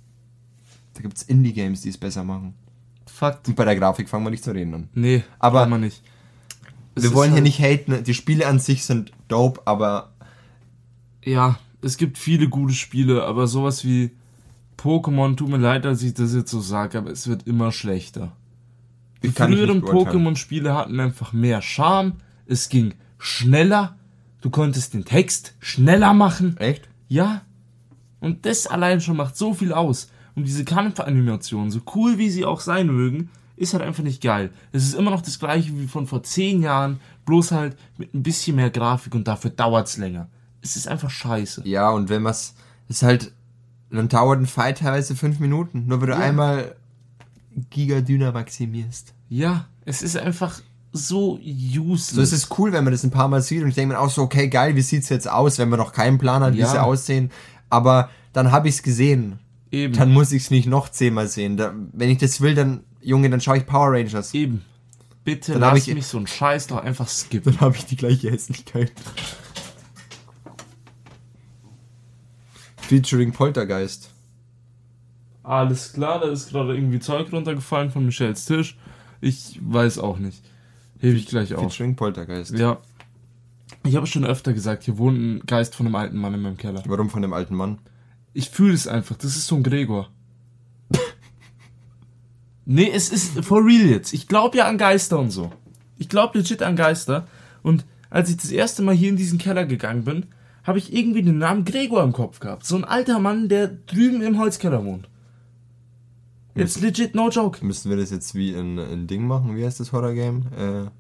da gibt's Indie-Games, die es besser machen. Fakt. Und bei der Grafik fangen wir nicht zu reden an. Nee, Aber- man nicht. Es wir wollen hier halt- nicht haten, die Spiele an sich sind dope, aber Ja, es gibt viele gute Spiele, aber sowas wie Pokémon, tut mir leid, dass ich das jetzt so sage, aber es wird immer schlechter. Die früheren. Pokémon-Spiele hatten einfach mehr Charme, es ging schneller, du konntest den Text schneller machen. echt? Ja. Und das allein schon macht so viel aus. Und diese Kampfanimationen, so cool wie sie auch sein mögen, ist halt einfach nicht geil. Es ist immer noch das gleiche wie von vor zehn Jahren, bloß halt mit ein bisschen mehr Grafik und dafür dauert's länger. Es ist einfach scheiße. Ja, und wenn was ist halt, dann dauert ein Fight teilweise fünf Minuten, nur wenn du Ja. einmal Gigadyna maximierst. Ja, es ist einfach so useless. So ist es cool, wenn man das ein paar Mal sieht und ich denke mir auch so, okay, geil, wie sieht's jetzt aus, wenn man noch keinen Plan hat, wie Ja. sie aussehen. Aber dann habe ich's gesehen. Eben. Dann muss ich's nicht noch zehnmal sehen. Da, wenn ich das will, dann, Junge, dann schaue ich Power Rangers. Eben. Bitte Dann lass ich- mich so einen Scheiß doch einfach skippen. Dann habe ich die gleiche Hässlichkeit. Featuring Poltergeist. Alles klar, da ist gerade irgendwie Zeug runtergefallen von Michels Tisch. Ich weiß auch nicht. Hebe ich gleich auf. Featuring Poltergeist. Ja. Ich habe schon öfter gesagt, hier wohnt ein Geist von einem alten Mann in meinem Keller. Warum von dem alten Mann? Ich fühle es einfach. Das ist so ein Gregor. nee, es ist for real jetzt. Ich glaube ja an Geister und so. Ich glaube legit an Geister. Und als ich das erste Mal hier in diesen Keller gegangen bin, habe ich irgendwie den Namen Gregor im Kopf gehabt. So ein alter Mann, der drüben im Holzkeller wohnt. Jetzt legit, no joke. Müssten wir das jetzt wie in, in Ding machen? Wie heißt das Horror-Game? Äh,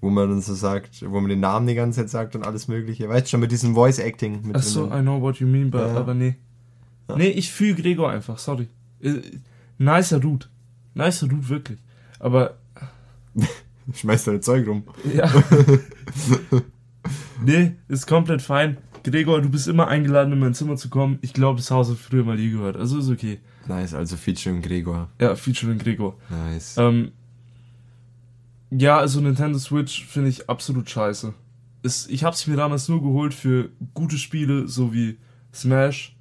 wo man dann so sagt, wo man den Namen die ganze Zeit sagt und alles mögliche. Weißt du schon, mit diesem Voice-Acting. mit Ach so, drin. I know what you mean, but, Ja. aber nee. Nee, ich fühle Gregor einfach, sorry. Äh, Nicer Dude. Nicer Dude, wirklich. Aber, Schmeißt deine Zeug rum. ja. nee, ist komplett fein. Gregor, du bist immer eingeladen, in mein Zimmer zu kommen. Ich glaube, das Haus hat früher mal dir gehört. Also ist okay. Nice, also Featuring Gregor. Ja, Featuring Gregor. Nice. Ähm, ja, also Nintendo Switch finde ich absolut scheiße. Ist, ich habe es mir damals nur geholt für gute Spiele, so wie Smash,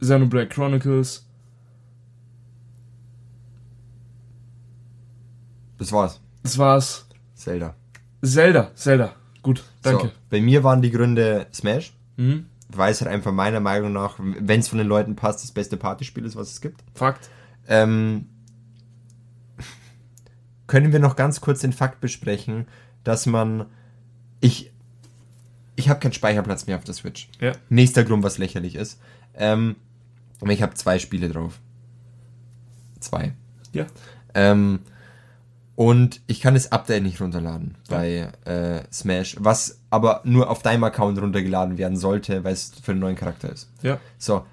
Xenoblade Chronicles. Das war's. Das war's. Zelda. Zelda, Zelda. Gut, danke. So, bei mir waren die Gründe Smash, Mhm. weil es halt einfach meiner Meinung nach, wenn es von den Leuten passt, das beste Partyspiel ist, was es gibt. Fakt. Ähm, können wir noch ganz kurz den Fakt besprechen, dass man. Ich. Ich habe keinen Speicherplatz mehr auf der Switch. Ja. Nächster Grund, was lächerlich ist. Ähm, aber ich habe zwei Spiele drauf. Zwei. Ja. Ähm, und ich kann das Update nicht runterladen bei äh, Smash, was aber nur auf deinem Account runtergeladen werden sollte, weil es für einen neuen Charakter ist. Ja. So,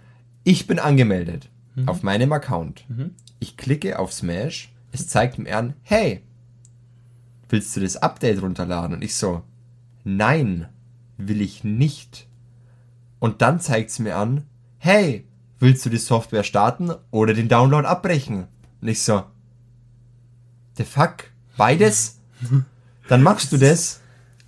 ich bin angemeldet auf meinem Account. Ich klicke auf Smash, es zeigt mir an, hey, willst du das Update runterladen? Und ich so, nein, will ich nicht. Und dann zeigt es mir an, hey, willst du die Software starten oder den Download abbrechen? Und ich so, the fuck, beides? Dann machst du das,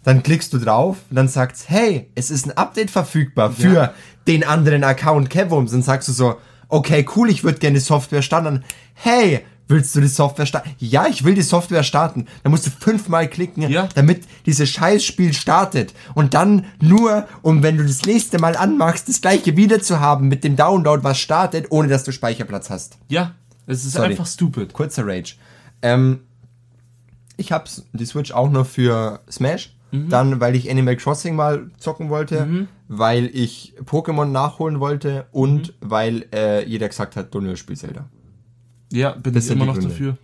dann klickst du drauf und dann sagt's, hey, es ist ein Update verfügbar für Ja. den anderen Account Kevums. Dann sagst du so, okay, cool, ich würde gerne die Software starten. Hey, willst du die Software starten? Ja, ich will die Software starten. Dann musst du fünfmal klicken, Ja. damit dieses Scheißspiel startet. Und dann nur, um wenn du das nächste Mal anmachst, das gleiche wieder zu haben mit dem Download, was startet, ohne dass du Speicherplatz hast. Ja. Es ist Sorry. einfach stupid. Kurzer Rage. Ähm, ich hab's die Switch auch noch für Smash. Dann, weil ich Animal Crossing mal zocken wollte, weil ich Pokémon nachholen wollte und weil äh, jeder gesagt hat, Donio spielt Zelda. Ja, bin Das ich sind immer noch Gründe. dafür.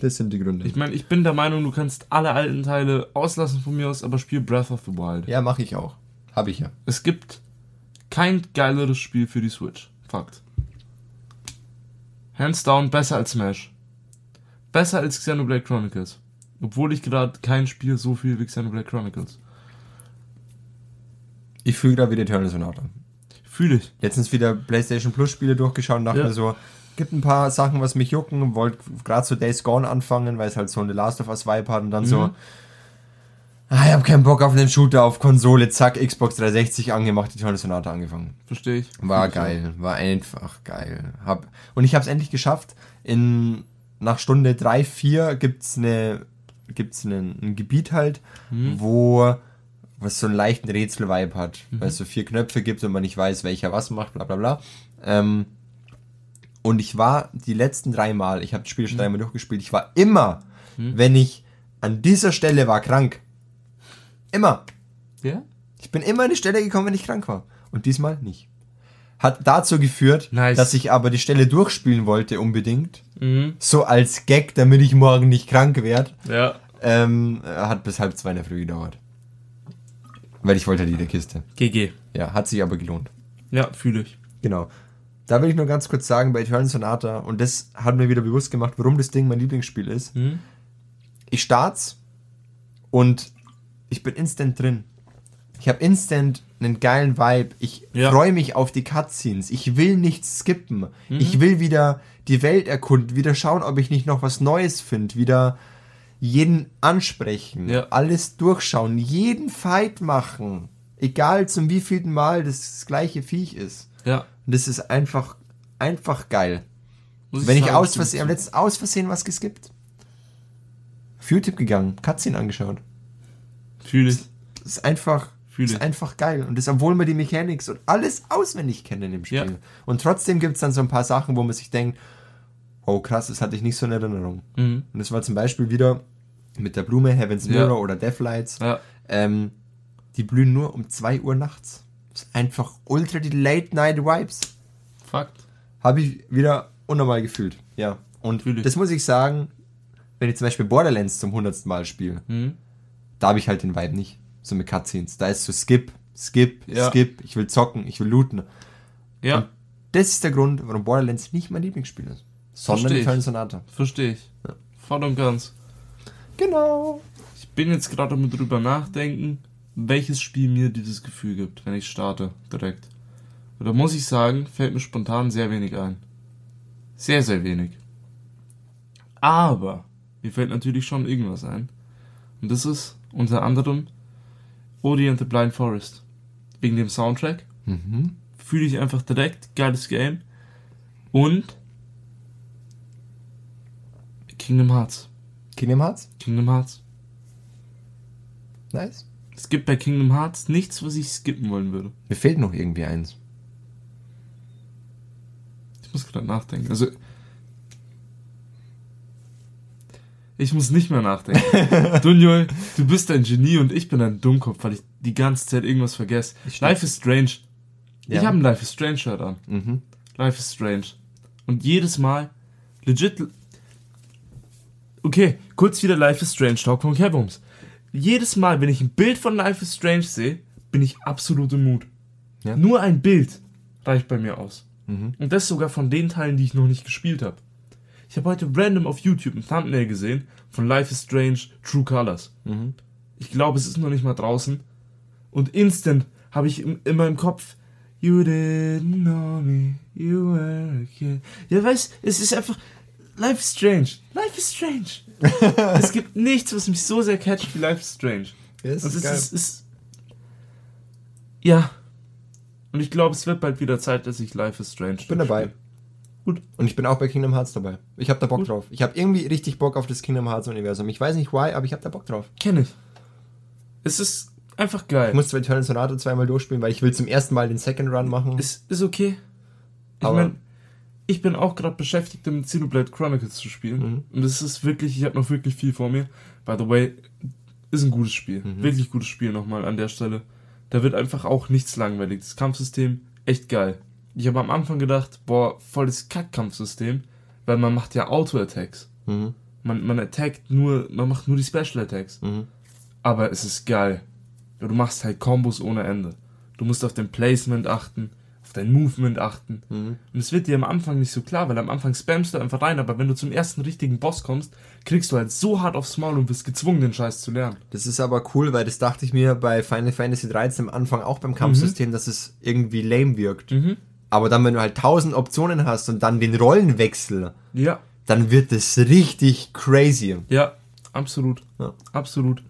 Das sind die Gründe. Ich meine, ich bin der Meinung, du kannst alle alten Teile auslassen von mir aus, aber spiel Breath of the Wild. ja, mache ich auch. Habe ich ja. Es gibt kein geileres Spiel für die Switch. Fakt. Hands down besser als Smash. Besser als Xenoblade Chronicles. Obwohl ich gerade kein Spiel so viel wie Xenoblade Chronicles. Ich fühle gerade wieder Eternal Sonata. Fühle ich. Letztens wieder PlayStation Plus Spiele durchgeschaut und dachte Ja. mir so, gibt ein paar Sachen, was mich jucken. Wollte gerade so Days Gone anfangen, weil es halt so eine Last of Us Vibe hat und dann so, ah, ich habe keinen Bock auf einen Shooter auf Konsole, zack, Xbox 360 angemacht, Eternal Sonata angefangen. Verstehe ich. War geil, war einfach geil. Hab, und ich habe es endlich geschafft. In, nach Stunde 3, 4 gibt's eine gibt's einen, ein Gebiet halt, wo was so einen leichten Rätsel-Vibe hat, weil es so vier Knöpfe gibt und man nicht weiß, welcher was macht, bla bla bla. Ähm, und ich war die letzten drei Mal, ich habe das Spiel schon dreimal durchgespielt, ich war immer, wenn ich an dieser Stelle war, krank. Immer. Ja? Ich bin immer an die Stelle gekommen, wenn ich krank war. Und diesmal nicht. Hat dazu geführt, Nice. dass ich aber die Stelle durchspielen wollte unbedingt. Mhm. So als Gag, damit ich morgen nicht krank werde. Ja. Ähm, hat bis halb zwei in der Früh gedauert. Weil ich wollte halt jede Kiste. GG. Ja, hat sich aber gelohnt. Ja, fühle ich. Genau. Da will ich nur ganz kurz sagen, bei Eternal Sonata, und das hat mir wieder bewusst gemacht, warum das Ding mein Lieblingsspiel ist. Mhm. Ich start's und ich bin instant drin. Ich habe instant einen geilen Vibe. Ich Ja. freue mich auf die Cutscenes. Ich will nichts skippen. Ich will wieder die Welt erkunden, wieder schauen, ob ich nicht noch was Neues finde, wieder jeden ansprechen, Ja. alles durchschauen, jeden Fight machen. Egal zum wievielten Mal das, das gleiche Viech ist. Ja. Und das ist einfach, einfach geil. Muss Wenn ich sagen, aus Versehen, am letzten aus Versehen was geskippt. View-Tipp gegangen, Cutscene angeschaut. Fühle ich. ist einfach, Fühl ist ich. einfach geil. Und das, obwohl man die Mechanics und alles auswendig kennt in dem Spiel. Ja. Und trotzdem gibt es dann so ein paar Sachen, wo man sich denkt, oh krass, das hatte ich nicht so in Erinnerung. Mhm. Und das war zum Beispiel wieder mit der Blume Heaven's Ja. Mirror oder Deathlights. Ja. Ähm, die blühen nur um 2 Uhr nachts. Einfach ultra die Late-Night-Vibes. Fakt. Habe ich wieder unnormal gefühlt. Ja. Und Fühl ich. das muss ich sagen, wenn ich zum Beispiel Borderlands zum hundertsten Mal spiele, Mhm. da habe ich halt den Vibe nicht. So mit Cutscenes. Da ist so Skip, Skip, Ja. Skip, ich will zocken, ich will looten. Ja, Und das ist der Grund, warum Borderlands nicht mein Lieblingsspiel ist. Sondern die. Fallen Sonata. verstehe ich. Voll und ganz. Genau. Ich bin jetzt gerade am drüber nachdenken, welches Spiel mir dieses Gefühl gibt, wenn ich starte, direkt. Da muss ich sagen, fällt mir spontan sehr wenig ein. Sehr, sehr wenig. Aber mir fällt natürlich schon irgendwas ein. Und das ist unter anderem Odi and the Blind Forest. Wegen dem Soundtrack. Mhm. Fühle ich einfach direkt. Geiles Game. Und Kingdom Hearts. Kingdom Hearts? Kingdom Hearts. Nice. Es gibt bei Kingdom Hearts nichts, was ich skippen wollen würde. Mir fehlt noch irgendwie eins. Ich muss gerade nachdenken. Also. Ich muss nicht mehr nachdenken. Dunjol, du bist ein Genie und ich bin ein Dummkopf, weil ich die ganze Zeit irgendwas vergesse. Ich- Life is Strange. Ja. Ich habe ein Life is Strange Shirt an. Mhm. Life is Strange. Und jedes Mal, legit. Okay, kurz wieder Life is Strange Talk von Kevums. Jedes Mal, wenn ich ein Bild von Life is Strange sehe, bin ich absolut im Mut. Ja. Nur ein Bild reicht bei mir aus. Mhm. Und das sogar von den Teilen, die ich noch nicht gespielt habe. Ich habe heute random auf YouTube ein Thumbnail gesehen von Life is Strange True Colors. Mhm. Ich glaube, es ist noch nicht mal draußen. Und instant habe ich im, immer im Kopf, You didn't know me, you were a kid. Ja, weißt, es ist einfach, Life is strange. Life is strange. es gibt nichts, was mich so sehr catcht wie Life is strange. Ja, ist es ist, ist, ja. Und ich glaube, es wird bald wieder Zeit, dass ich Life is Strange Ich bin dabei. Gut. Und ich bin auch bei Kingdom Hearts dabei. Ich habe da Bock Gut. drauf. Ich habe irgendwie richtig Bock auf das Kingdom Hearts Universum. Ich weiß nicht why, aber ich habe da Bock drauf. Kenne ich. Es ist einfach geil. Ich muss zwar Eternal Sonata zweimal durchspielen, weil ich will zum ersten Mal den Second Run machen. Ist, ist okay. Ich Aber- meine, ich bin auch gerade beschäftigt, damit Xenoblade Chronicles zu spielen. Mhm. Und es ist wirklich, ich habe noch wirklich viel vor mir. By the way, ist ein gutes Spiel. Mhm. Wirklich gutes Spiel nochmal an der Stelle. Da wird einfach auch nichts langweilig. Das Kampfsystem, echt geil. Ich habe am Anfang gedacht, boah, volles Kack-Kampfsystem, weil man macht ja Auto-Attacks. Mhm. Man, man attackt nur, man macht nur die Special Attacks. Mhm. Aber es ist geil. Du machst halt Kombos ohne Ende. Du musst auf dein Placement achten, dein Movement achten. Mhm. Und es wird dir am Anfang nicht so klar, weil am Anfang spammst du einfach rein, aber wenn du zum ersten richtigen Boss kommst, kriegst du halt so hart aufs Maul und bist gezwungen, den Scheiß zu lernen. Das ist aber cool, weil das dachte ich mir bei Final Fantasy 13 am Anfang auch beim Kampfsystem, dass es irgendwie lame wirkt. Mhm. Aber dann, wenn du halt tausend Optionen hast und dann den Rollenwechsel, Ja, dann wird es richtig crazy. ja, absolut. Ja. Absolut.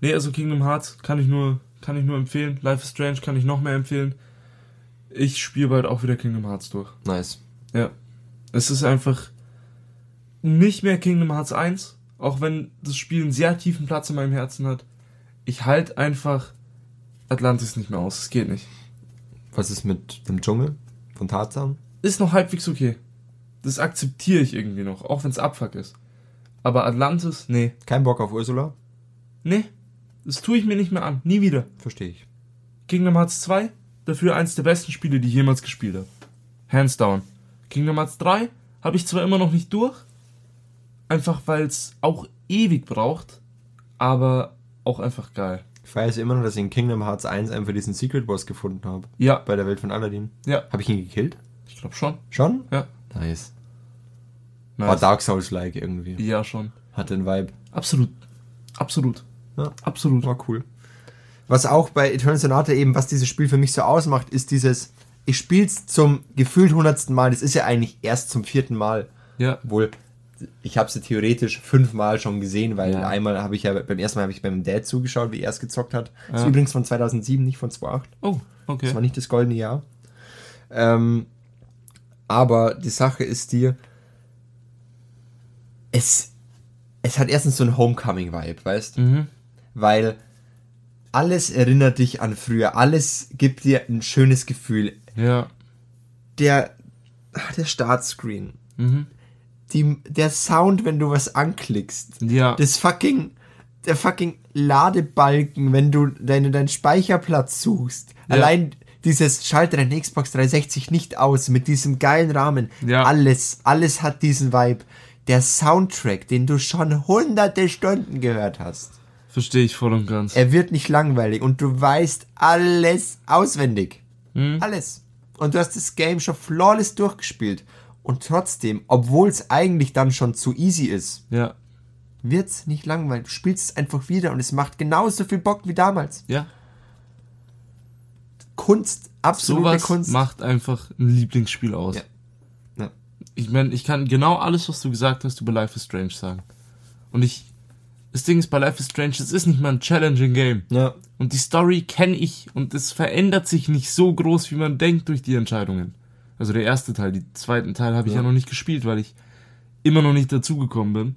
Nee, also Kingdom Hearts kann ich nur, kann ich nur empfehlen. Life is Strange kann ich noch mehr empfehlen. Ich spiele bald auch wieder Kingdom Hearts durch. Nice. Ja. Es ist einfach nicht mehr Kingdom Hearts 1, auch wenn das Spiel einen sehr tiefen Platz in meinem Herzen hat. Ich halte einfach Atlantis nicht mehr aus. Es geht nicht. Was ist mit dem Dschungel von Tarzan? Ist noch halbwegs okay. Das akzeptiere ich irgendwie noch, auch wenn es Abfuck ist. Aber Atlantis, nee. Kein Bock auf Ursula? Nee. Das tue ich mir nicht mehr an. Nie wieder. Verstehe ich. Kingdom Hearts 2, dafür eins der besten Spiele, die ich jemals gespielt habe. Hands down. Kingdom Hearts 3 habe ich zwar immer noch nicht durch, einfach weil es auch ewig braucht, aber auch einfach geil. Ich weiß immer noch, dass ich in Kingdom Hearts 1 einfach diesen Secret Boss gefunden habe. Ja, Bei der Welt von Aladdin. ja, Habe ich ihn gekillt? ich glaube schon. Schon? Ja, Nice. War nice. Dark Souls-like irgendwie. Ja, schon. Hat den Vibe. Absolut. Absolut. Ja. Absolut. War cool. Was auch bei Eternal Sonata eben, was dieses Spiel für mich so ausmacht, ist dieses, ich spiel's zum gefühlt hundertsten Mal. Das ist ja eigentlich erst zum vierten Mal. Ja, Obwohl, ich habe sie theoretisch fünfmal schon gesehen, weil Ja. einmal habe ich ja, beim ersten Mal habe ich beim Dad zugeschaut, wie er es gezockt hat. Das ist Ja. übrigens von 2007, nicht von 2008. oh, Das okay. war nicht das goldene Jahr. Ähm, aber die Sache ist die, es, es hat erstens so ein Homecoming-Vibe, weißt Mhm. Weil alles erinnert dich an früher. Alles gibt dir ein schönes Gefühl. Ja. Der, ach, der Startscreen. Die, der Sound, wenn du was anklickst. Ja. Das fucking, der fucking Ladebalken, wenn du deine, deinen Speicherplatz suchst. Ja. Allein dieses Schalter deine Xbox 360 nicht aus mit diesem geilen Rahmen. Ja. Alles, alles hat diesen Vibe. Der Soundtrack, den du schon hunderte Stunden gehört hast. Verstehe ich voll und ganz. Er wird nicht langweilig und du weißt alles auswendig. Alles. Und du hast das Game schon flawless durchgespielt. Und trotzdem, obwohl es eigentlich dann schon zu easy ist, Ja. wird's nicht langweilig. Du spielst es einfach wieder und es macht genauso viel Bock wie damals. Ja. Kunst, absolute Sowas Kunst. macht einfach ein Lieblingsspiel aus. Ja. Ja. Ich meine, ich kann genau alles, was du gesagt hast, über Life is Strange sagen. Und ich. Das Ding ist bei Life is Strange, es ist nicht mal ein challenging Game. Ja. Und die Story kenne ich und es verändert sich nicht so groß, wie man denkt durch die Entscheidungen. Also der erste Teil, den zweiten Teil habe ich ja. Ja. noch nicht gespielt, weil ich immer noch nicht dazugekommen bin.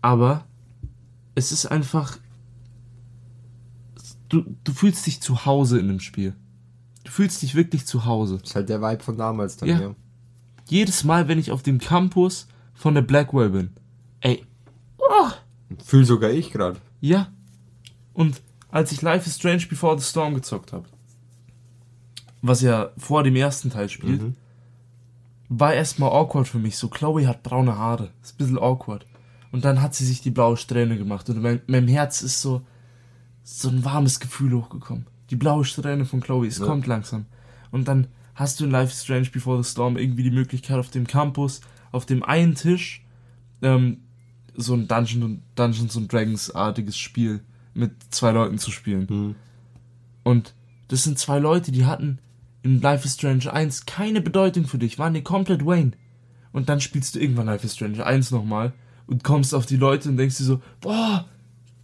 Aber es ist einfach. Du, du fühlst dich zu Hause in dem Spiel. Du fühlst dich wirklich zu Hause. Ist halt der Vibe von damals dann, Ja. ja. Jedes Mal, wenn ich auf dem Campus von der Blackwell bin. Ey, oh, Fühl sogar ich gerade. ja. Und als ich Life is Strange Before the Storm gezockt habe, was ja vor dem ersten Teil spielt, war erstmal awkward für mich. So, Chloe hat braune Haare. Ist ein bisschen awkward. Und dann hat sie sich die blaue Strähne gemacht. Und in mein, meinem Herz ist so, so ein warmes Gefühl hochgekommen. Die blaue Strähne von Chloe, es Ja. kommt langsam. Und dann hast du in Life is Strange Before the Storm irgendwie die Möglichkeit auf dem Campus, auf dem einen Tisch, ähm, so ein Dungeon und Dungeons und Dragons artiges Spiel mit zwei Leuten zu spielen. Mhm. Und das sind zwei Leute, die hatten in Life is Strange 1 keine Bedeutung für dich, waren dir komplett Wayne. Und dann spielst du irgendwann Life is Strange 1 nochmal und kommst auf die Leute und denkst dir so, boah,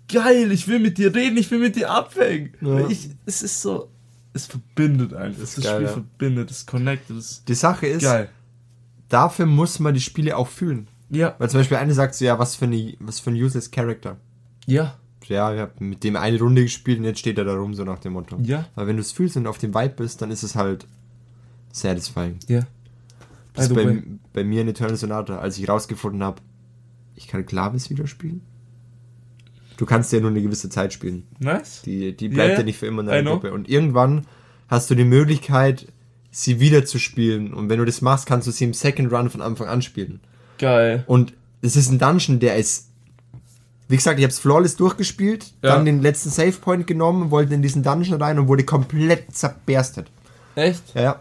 geil, ich will mit dir reden, ich will mit dir abhängen. Ja. Ich, es ist so, es verbindet einfach. Das, ist geil, Spiel ja. verbindet, es connectet, es Die Sache ist, geil. dafür muss man die Spiele auch fühlen. Ja, Weil zum Beispiel eine sagt so, ja, was für, eine, was für ein useless Character. ja, Ja, ich habe mit dem eine Runde gespielt und jetzt steht er da rum, so nach dem Motto. Ja. Aber wenn du es fühlst und auf dem Vibe bist, dann ist es halt satisfying. ja. Das ist bei, bei mir in Eternal Sonata, als ich rausgefunden habe, ich kann Clavis wieder spielen. Du kannst ja nur eine gewisse Zeit spielen. nice. Die, die bleibt Ja, ja, nicht für immer in deiner. Gruppe. Und irgendwann hast du die Möglichkeit, sie wieder zu spielen. Und wenn du das machst, kannst du sie im Second Run von Anfang an spielen. Geil. Und es ist ein Dungeon, der ist. Wie gesagt, ich habe es flawless durchgespielt, Ja. dann den letzten Save Point genommen, wollte in diesen Dungeon rein und wurde komplett zerberstet. Echt? Ja, ja.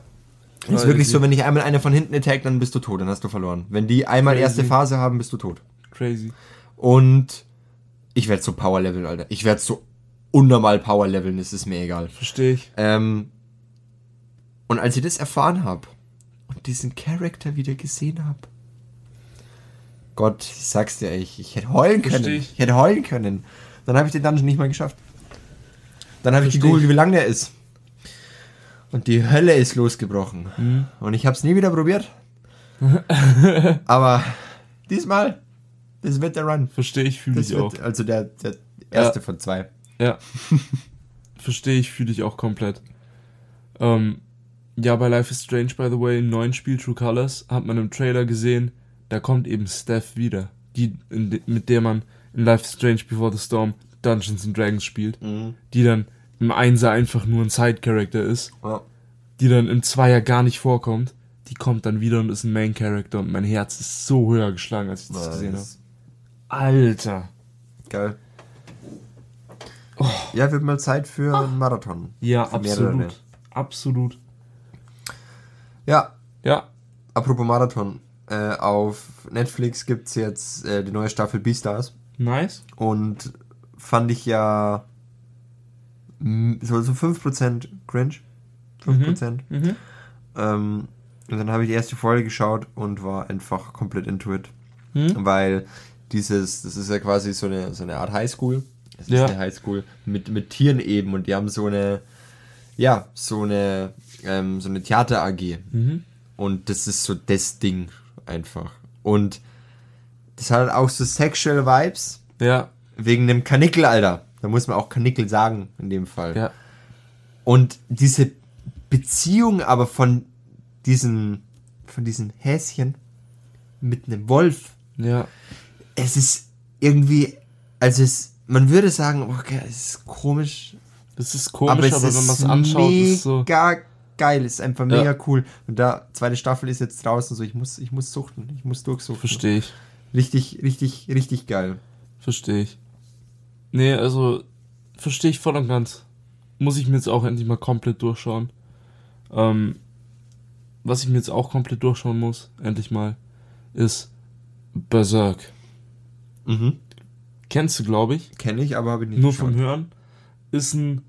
Es ist wirklich so, wenn dich einmal einer von hinten attackt, dann bist du tot, dann hast du verloren. Wenn die einmal Crazy. erste Phase haben, bist du tot. Crazy. Und ich werde so Power Level, Alter. Ich werde so unnormal Power Leveln, es ist mir egal. Verstehe ich. Ähm, und als ich das erfahren habe und diesen Charakter wieder gesehen habe, Gott, ich sag's dir, ich, ich hätte heulen können. Ich. ich. hätte heulen können. Dann habe ich den Dungeon nicht mal geschafft. Dann habe ich gegoogelt, wie lang der ist. Und die Hölle ist losgebrochen. Mhm. Und ich habe es nie wieder probiert. Aber diesmal, das wird der Run. Verstehe ich, fühle ich auch. also der, der erste von zwei. Ja. Verstehe ich, fühle ich auch komplett. Ähm, ja, bei Life is Strange, by the way, im neuen Spiel True Colors, hat man im Trailer gesehen, da kommt eben Steph wieder. Die, de, mit der man in Life Strange Before the Storm Dungeons and Dragons spielt. Die dann im Einser einfach nur ein Side-Character ist. Ja. Die dann im Zweier gar nicht vorkommt. Die kommt dann wieder und ist ein Main-Character. Und mein Herz ist so höher geschlagen, als ich das gesehen habe. Alter. Geil. Ja, wird mal Zeit für einen Marathon. Ja, Für absolut. Absolut. Ja, Ja, apropos Marathon. Äh, auf Netflix gibt's jetzt äh, die neue Staffel Beastars. nice. Und fand ich ja so, so 5% cringe. 5%. Mhm. Ähm, und dann habe ich die erste Folge geschaut und war einfach komplett into it. Mhm. Weil dieses, das ist ja quasi so eine, so eine Art Highschool. Es ist Ja. eine Highschool mit, mit Tieren eben und die haben so eine, ja, so eine, ähm, so eine Theater AG. Mhm. Und das ist so das Ding einfach. Und das hat auch so sexual Vibes Ja, wegen dem Kanickel, Alter. Da muss man auch Kanickel sagen, in dem Fall. Ja. Und diese Beziehung aber von diesen, von diesen Häschen mit einem Wolf, Ja. es ist irgendwie, also es, man würde sagen, okay, es ist komisch, Das ist komisch, aber aber, es wenn man es anschaut, ist es so. mega geil, ist einfach mega Ja. cool. Und da, zweite Staffel ist jetzt draußen, so ich muss, ich muss suchten, ich muss durchsuchten. Verstehe ich. Richtig, richtig, richtig geil. Verstehe ich. Nee, also verstehe ich voll und ganz. Muss ich mir jetzt auch endlich mal komplett durchschauen. Ähm, was ich mir jetzt auch komplett durchschauen muss, endlich mal, ist Berserk. Mhm. Kennst du, glaube ich. Kenne ich, aber habe ich nicht Nur geschaut. vom Hören. Ist ein.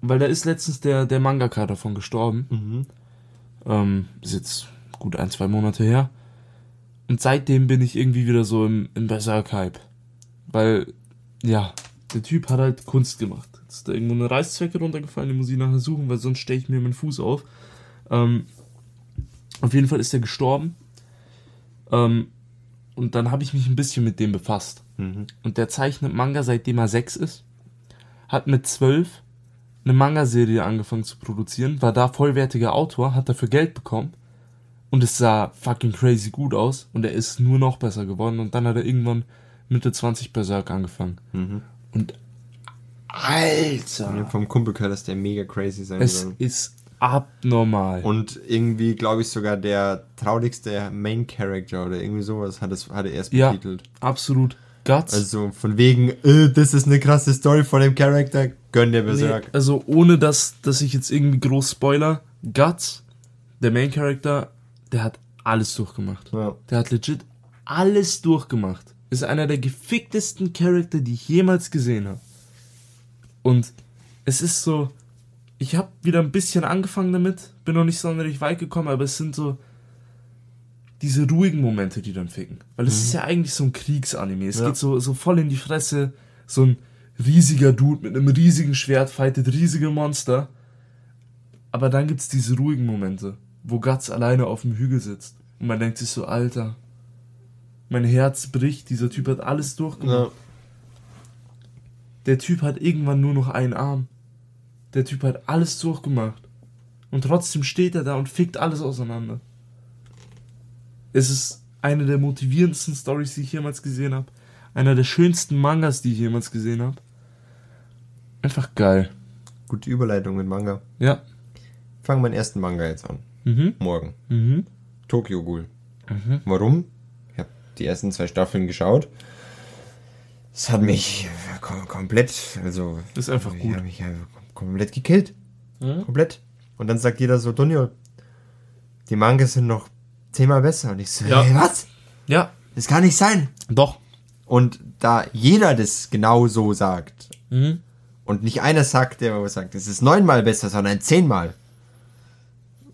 Weil da ist letztens der, der Mangaka davon gestorben. Mhm. Ähm, ist jetzt gut ein, zwei Monate her. Und seitdem bin ich irgendwie wieder so im, im Berserk-Hype. Weil, ja, der Typ hat halt Kunst gemacht. Jetzt ist da irgendwo eine Reißzwecke runtergefallen, die muss ich nachher suchen, weil sonst steche ich mir meinen Fuß auf. Ähm, auf jeden Fall ist er gestorben. Ähm, und dann habe ich mich ein bisschen mit dem befasst. Mhm. Und der zeichnet Manga seitdem er sechs ist. Hat mit zwölf eine Manga-Serie angefangen zu produzieren, war da vollwertiger Autor, hat dafür Geld bekommen und es sah fucking crazy gut aus und er ist nur noch besser geworden und dann hat er irgendwann Mitte 20 Berserk angefangen. Mhm. Und Ich hab Alter, vom Kumpel gehört, dass der mega crazy sein es soll. ist abnormal. Und irgendwie, glaube ich, sogar der traurigste Main Character oder irgendwie sowas hat es, hat er erst Ja. betitelt. Absolut. Guts. Also von wegen, äh, das ist eine krasse Story von dem Charakter, gönn Nee, Berserk. also ohne dass, dass ich jetzt irgendwie groß spoiler, Guts, der Main Character, der hat alles durchgemacht. Ja. Der hat legit alles durchgemacht. Ist einer der geficktesten Charakter, die ich jemals gesehen habe. Und es ist so, ich habe wieder ein bisschen angefangen damit, bin noch nicht sonderlich weit gekommen, aber es sind so diese ruhigen Momente, die dann ficken. Weil es ist ja eigentlich so ein Kriegsanime. Es Ja. geht so, so voll in die Fresse. So ein riesiger Dude mit einem riesigen Schwert fightet riesige Monster. Aber dann gibt's diese ruhigen Momente, wo Guts alleine auf dem Hügel sitzt. Und man denkt sich so, Alter, mein Herz bricht, dieser Typ hat alles durchgemacht. Ja. Der Typ hat irgendwann nur noch einen Arm. Der Typ hat alles durchgemacht. Und trotzdem steht er da und fickt alles auseinander. Es ist eine der motivierendsten Stories, die ich jemals gesehen habe. Einer der schönsten Mangas, die ich jemals gesehen habe. Einfach geil. Gute Überleitung mit Manga. Ja. Ich fange meinen ersten Manga jetzt an. Mhm. Morgen. Mhm. Tokyo Ghoul. Mhm. Warum? Ich habe die ersten zwei Staffeln geschaut. Es hat mich kom komplett, also Ist einfach ich gut. habe mich einfach komplett gekillt. Mhm. Komplett. Und dann sagt jeder so, Dunjo, die Mangas sind noch zehnmal besser. Und ich so, Ja. hey, was? Ja. Das kann nicht sein. Doch. Und da jeder das genau so sagt Mhm. und nicht einer sagt, der aber sagt, es ist neunmal besser, sondern zehnmal,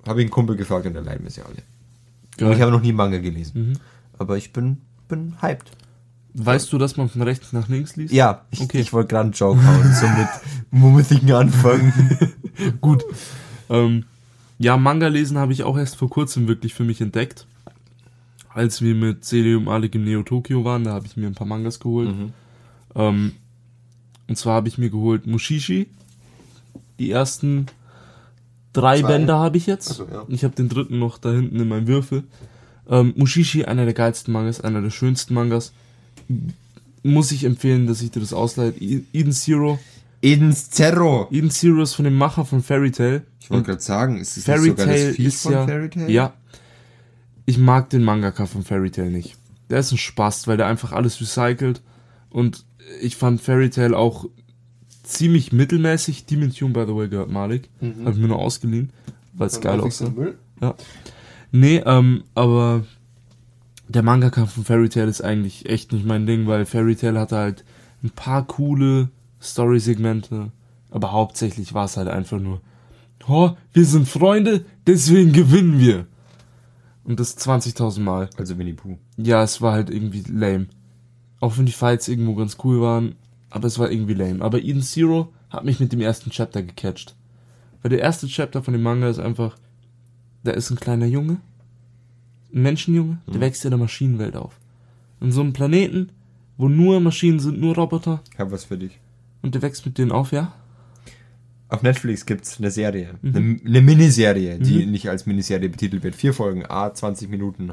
habe ich einen Kumpel gefragt und da leiden wir sie alle. Und ich habe noch nie Manga gelesen. Mhm. Aber ich bin, bin hyped. Weißt du, dass man von rechts nach links liest? Ja, ich, Okay. ich wollte gerade einen Joke hauen, somit womit ich anfangen. Gut. Ähm, ja, Manga lesen habe ich auch erst vor kurzem wirklich für mich entdeckt. Als wir mit Celium Alec im Neo Tokyo waren, da habe ich mir ein paar Mangas geholt. Ähm, und zwar habe ich mir geholt Mushishi. Die ersten drei Zwei. Bände habe ich jetzt. Ach so, ja. Ich habe den dritten noch da hinten in meinem Würfel. Ähm, Mushishi, einer der geilsten Mangas, einer der schönsten Mangas. Muss ich empfehlen, dass ich dir das ausleihe. Eden Zero. Ins Zerro. Eden Zero ist von dem Macher von Fairy Tail. Ich wollte gerade sagen, ist es Fairy nicht sogar Tail das Vieh ist von ja, Fairy Tail? ja. Ich mag den Mangaka von Fairy Tail nicht. Der ist ein Spaß, weil der einfach alles recycelt. Und ich fand Fairy Tail auch ziemlich mittelmäßig. Demon Tune, by the way, gehört Malik. Mhm. Hab ich mir nur ausgeliehen, weil es geil aussah. Ja. Nee, ähm, aber der Mangaka von Fairy Tail ist eigentlich echt nicht mein Ding, weil Fairy Tail hatte halt ein paar coole Story-Segmente, aber hauptsächlich war es halt einfach nur, oh, wir sind Freunde, deswegen gewinnen wir. Und das 20.000 Mal. Also Winnie Pooh. Ja, es war halt irgendwie lame. Auch wenn die Fights irgendwo ganz cool waren, aber es war irgendwie lame. Aber Eden Zero hat mich mit dem ersten Chapter gecatcht. Weil der erste Chapter von dem Manga ist einfach, da ist ein kleiner Junge, ein Menschenjunge, der wächst in der Maschinenwelt auf. In so einem Planeten, wo nur Maschinen sind, nur Roboter. Ich hab was für dich. Und der wächst mit denen auf, ja? Auf Netflix gibt's eine Serie, eine, eine Miniserie, die nicht als Miniserie betitelt wird. Vier Folgen, a 20 Minuten.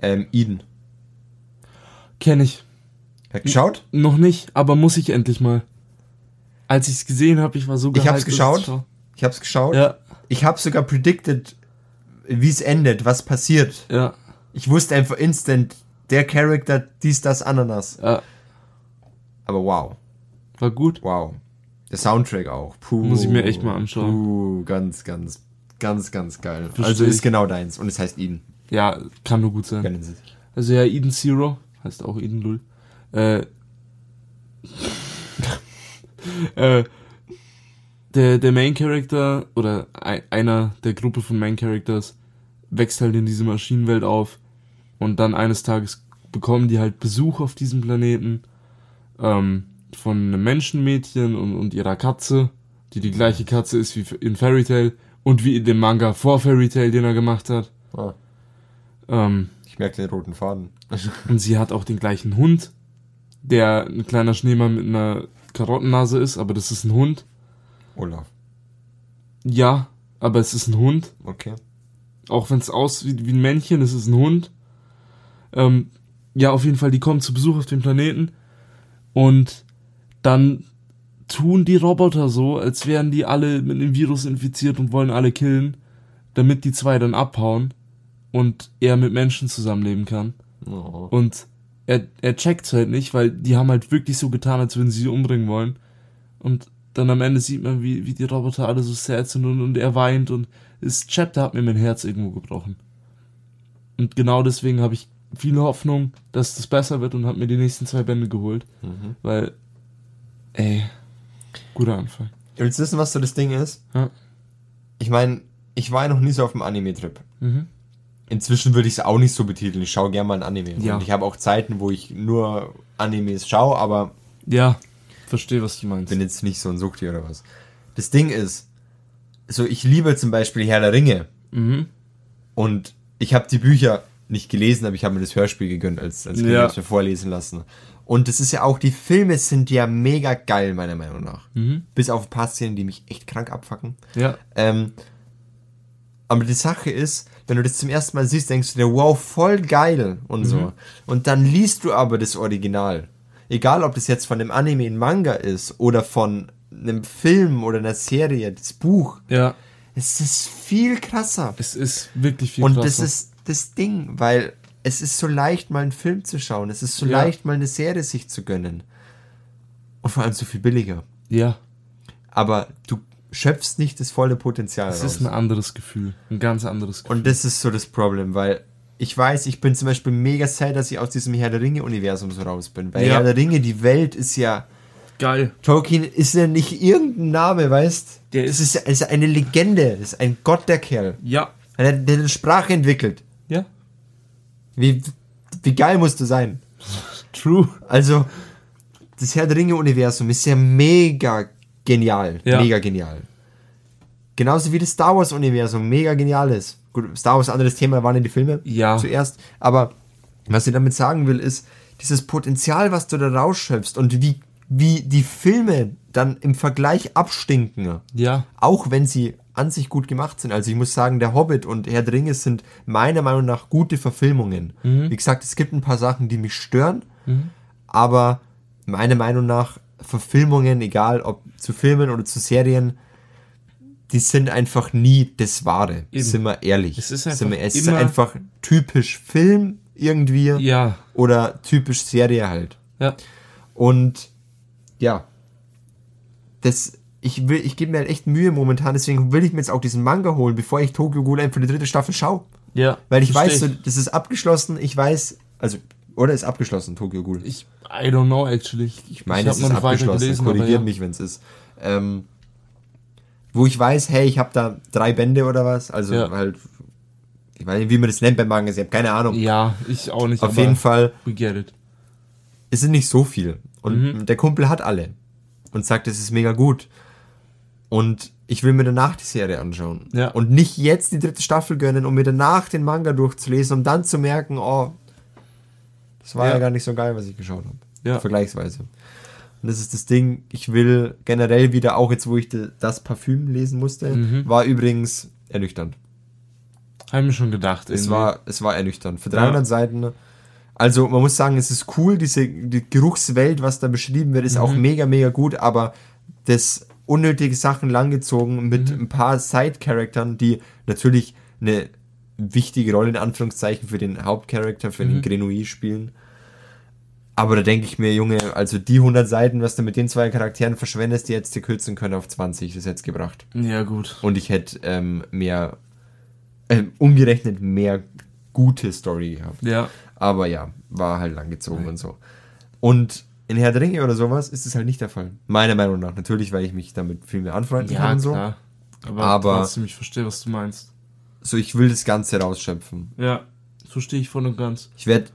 Ähm, Eden. Kenn ich. Geschaut? Noch nicht, aber muss ich endlich mal. Als ich es gesehen habe, ich war so Ich hab's gehypt, geschaut. ich hab's geschaut. Ja, Ich habe sogar predicted, wie es endet, was passiert. ja, Ich wusste einfach instant, der Charakter, dies, das, Ananas. ja. Aber wow, War gut. wow. Der Soundtrack auch. Puh, Muss ich mir echt mal anschauen. Puh, ganz, ganz, ganz, ganz geil. Versteh also ist ich. genau deins. Und es heißt Eden. Ja, kann nur gut sein. Sie. Also ja, Eden Zero, heißt auch Eden Lull. Äh, äh, der, der Main Character oder ei- einer der Gruppe von Main Characters wächst halt in diese Maschinenwelt auf und dann eines Tages bekommen die halt Besuch auf diesem Planeten ähm, von einem Menschenmädchen und, und ihrer Katze, die die gleiche Katze ist wie in Fairy Tail und wie in dem Manga vor Fairy Tail, den er gemacht hat. Ah, Ähm, ich merke den roten Faden. und sie hat auch den gleichen Hund, der ein kleiner Schneemann mit einer Karottennase ist, aber das ist ein Hund. Olaf. Ja, aber es ist ein Hund. Okay. Auch wenn es aussieht wie ein Männchen, es ist ein Hund. Ähm, ja, auf jeden Fall, die kommen zu Besuch auf dem Planeten. Und dann tun die Roboter so, als wären die alle mit dem Virus infiziert und wollen alle killen, damit die zwei dann abhauen und er mit Menschen zusammenleben kann. Oh. Und er, er checkt's halt nicht, weil die haben halt wirklich so getan, als würden sie sie umbringen wollen. Und dann am Ende sieht man, wie, wie die Roboter alle so sad sind und, und er weint und das Chapter hat mir mein Herz irgendwo gebrochen. Und genau deswegen habe ich viele Hoffnung, dass das besser wird und habe mir die nächsten zwei Bände geholt. Mhm. Weil, ey, guter Anfang. Willst du wissen, was so das Ding ist? Ja. Ich meine, ich war ja noch nie so auf dem Anime-Trip. Mhm. Inzwischen würde ich es auch nicht so betiteln. Ich schaue gerne mal ein Anime. Ja. Und ich habe auch Zeiten, wo ich nur Animes schaue, aber Ja, verstehe, was du meinst. bin jetzt nicht so ein Suchti oder was. Das Ding ist, so ich liebe zum Beispiel Herr der Ringe. Mhm. Und ich habe die Bücher nicht gelesen, aber ich habe mir das Hörspiel gegönnt, als, als Kind Ja. hab's mir vorlesen lassen. Und das ist ja auch, die Filme sind ja mega geil, meiner Meinung nach. Mhm. Bis auf ein paar Szenen, die mich echt krank abfacken. Ja, Ähm, aber die Sache ist, wenn du das zum ersten Mal siehst, denkst du dir, wow, voll geil und so. Und dann liest du aber das Original. Egal, ob das jetzt von einem Anime ein Manga ist oder von einem Film oder einer Serie, das Buch. ja, Es ist viel krasser. es ist wirklich viel Und krasser. das ist das Ding, weil es ist so leicht, mal einen Film zu schauen. Es ist so Ja. leicht, mal eine Serie sich zu gönnen. Und vor allem so viel billiger. Ja, Aber du schöpfst nicht das volle Potenzial es raus. ist ein anderes Gefühl. Ein ganz anderes Gefühl. Und das ist so das Problem, weil ich weiß, ich bin zum Beispiel mega sad, dass ich aus diesem Herr der Ringe-Universum so raus bin. Weil Ja. Herr der Ringe, die Welt ist ja. Geil. Tolkien ist ja nicht irgendein Name, weißt Der Das ist- ist, eine Legende. Das ist ein Gott, der Kerl. Ja. Der, der eine Sprache entwickelt. Ja. Wie, wie geil musst du sein? True. Also, das Herr der Ringe-Universum ist ja mega genial. Ja. Mega genial. Genauso wie das Star Wars-Universum mega genial ist. Gut, Star Wars, anderes Thema, waren ja die Filme Ja. zuerst. Aber was ich damit sagen will, ist, dieses Potenzial, was du da rausschöpfst und wie, wie die Filme dann im Vergleich abstinken. Ja. Auch wenn sie an sich gut gemacht sind. Also ich muss sagen, der Hobbit und Herr der Ringe sind meiner Meinung nach gute Verfilmungen. Wie gesagt, es gibt ein paar Sachen, die mich stören, aber meiner Meinung nach Verfilmungen, egal ob zu Filmen oder zu Serien, die sind einfach nie das Wahre. Eben. Sind wir ehrlich. Es ist sind wir, einfach es ist einfach typisch Film irgendwie Ja. oder typisch Serie halt. Ja. Und ja, das, ich will, ich gebe mir halt echt Mühe momentan, deswegen will ich mir jetzt auch diesen Manga holen, bevor ich Tokyo Ghoul für die dritte Staffel schaue. Ja. Weil ich weiß, so, das ist abgeschlossen, ich weiß, also, oder ist abgeschlossen, Tokyo Ghoul. Ich, I don't know, actually. Ich, Ich meine, es ist abgeschlossen, aber korrigiert ja. mich, wenn es ist. Ähm, wo ich weiß, hey, ich habe da drei Bände oder was, also Ja. halt, ich weiß nicht, wie man das nennt beim Manga, ich habe keine Ahnung. Ja, ich auch nicht. Auf jeden Fall, We get it. es sind nicht so viel. Und Mhm. der Kumpel hat alle. Und sagt, es ist mega gut. Und ich will mir danach die Serie anschauen. Ja. Und nicht jetzt die dritte Staffel gönnen, um mir danach den Manga durchzulesen, um dann zu merken, oh, das war ja, Ja. gar nicht so geil, was ich geschaut habe. Ja. Vergleichsweise. Und das ist das Ding, ich will generell wieder, auch jetzt, wo ich das Parfüm lesen musste, Mhm. war übrigens ernüchternd. Haben wir schon gedacht. Es war, es war ernüchternd. Für 300 Ja. Seiten. Also man muss sagen, es ist cool, diese die Geruchswelt, was da beschrieben wird, ist auch mega, mega gut, aber das unnötige Sachen langgezogen mit ein paar Side-Charaktern, die natürlich eine wichtige Rolle in Anführungszeichen für den Hauptcharakter, für den Grenouille spielen. Aber da denke ich mir, Junge, also die 100 Seiten, was du mit den zwei Charakteren verschwendest, die hättest du kürzen können auf 20, das hätte gebracht. Ja, gut. Und ich hätte ähm, mehr, ähm, umgerechnet mehr gute Story gehabt. Ja. Aber ja, war halt langgezogen und so. Und in Herr der Ringe oder sowas ist es halt nicht der Fall. Meiner Meinung nach. Natürlich, weil ich mich damit viel mehr anfreunden Ja, kann und so. klar. Aber, Aber- trotzdem, ich verstehe, was du meinst. So, ich will das Ganze rausschöpfen. Ja, verstehe ich voll und ganz. Ich werde,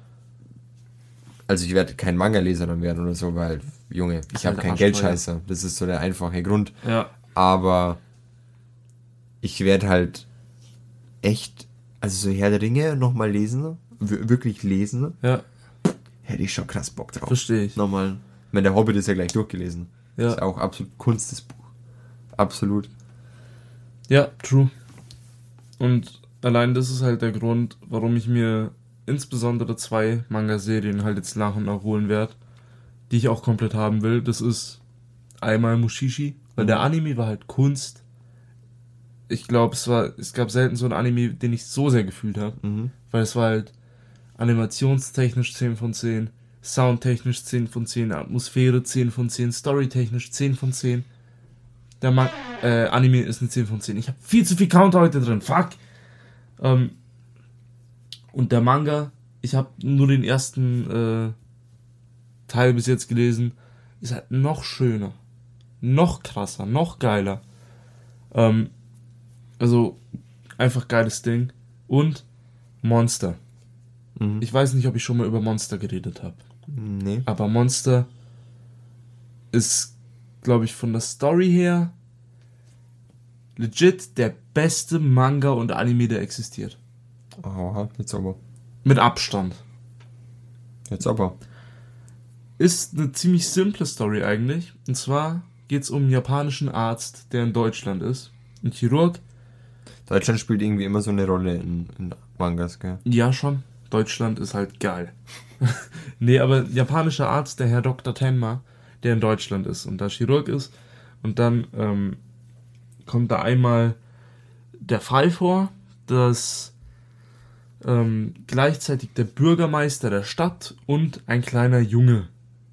also ich werde kein Manga-Leser dann werden oder so, weil, Junge, ich habe halt keinen. Geldscheißer. Das ist so der einfache Grund. Ja. Aber ich werde halt echt, also so Herr der Ringe nochmal lesen, wirklich lesen, Ja, hätte ich schon krass Bock drauf. verstehe ich. Nochmal. Ich meine, der Hobbit ist ja gleich durchgelesen. Ja. Ist auch absolut Kunst, das Buch. Absolut. Ja, true. Und allein das ist halt der Grund, warum ich mir insbesondere zwei Manga-Serien halt jetzt nach und nach holen werde, die ich auch komplett haben will. Das ist einmal Mushishi, weil der Anime war halt Kunst. Ich glaube, es war, es gab selten so einen Anime, den ich so sehr gefühlt habe, Mhm. weil es war halt animationstechnisch 10 von 10, soundtechnisch 10 von 10, Atmosphäre 10 von 10, storytechnisch 10 von 10. Der Man äh, Anime ist eine 10 von 10. Ich habe viel zu viel Counter heute drin. Fuck. Ähm, und der Manga, ich habe nur den ersten äh, Teil bis jetzt gelesen, ist halt noch schöner, noch krasser, noch geiler. Ähm, also einfach geiles Ding. Und Monster. Mhm. Ich weiß nicht, ob ich schon mal über Monster geredet habe. Nee. Aber Monster ist, glaube ich, von der Story her legit der beste Manga und Anime, der existiert. Aha, jetzt aber. Mit Abstand. Jetzt aber. Ist eine ziemlich simple Story eigentlich. Und zwar geht es um einen japanischen Arzt, der in Deutschland ist. Ein Chirurg. Deutschland spielt irgendwie immer so eine Rolle in, in Mangas, gell? Ja, schon. Deutschland ist halt geil. nee, aber japanischer Arzt, der Herr Dr. Tenma, der in Deutschland ist und da Chirurg ist. Und dann ähm, kommt da einmal der Fall vor, dass ähm, gleichzeitig der Bürgermeister der Stadt und ein kleiner Junge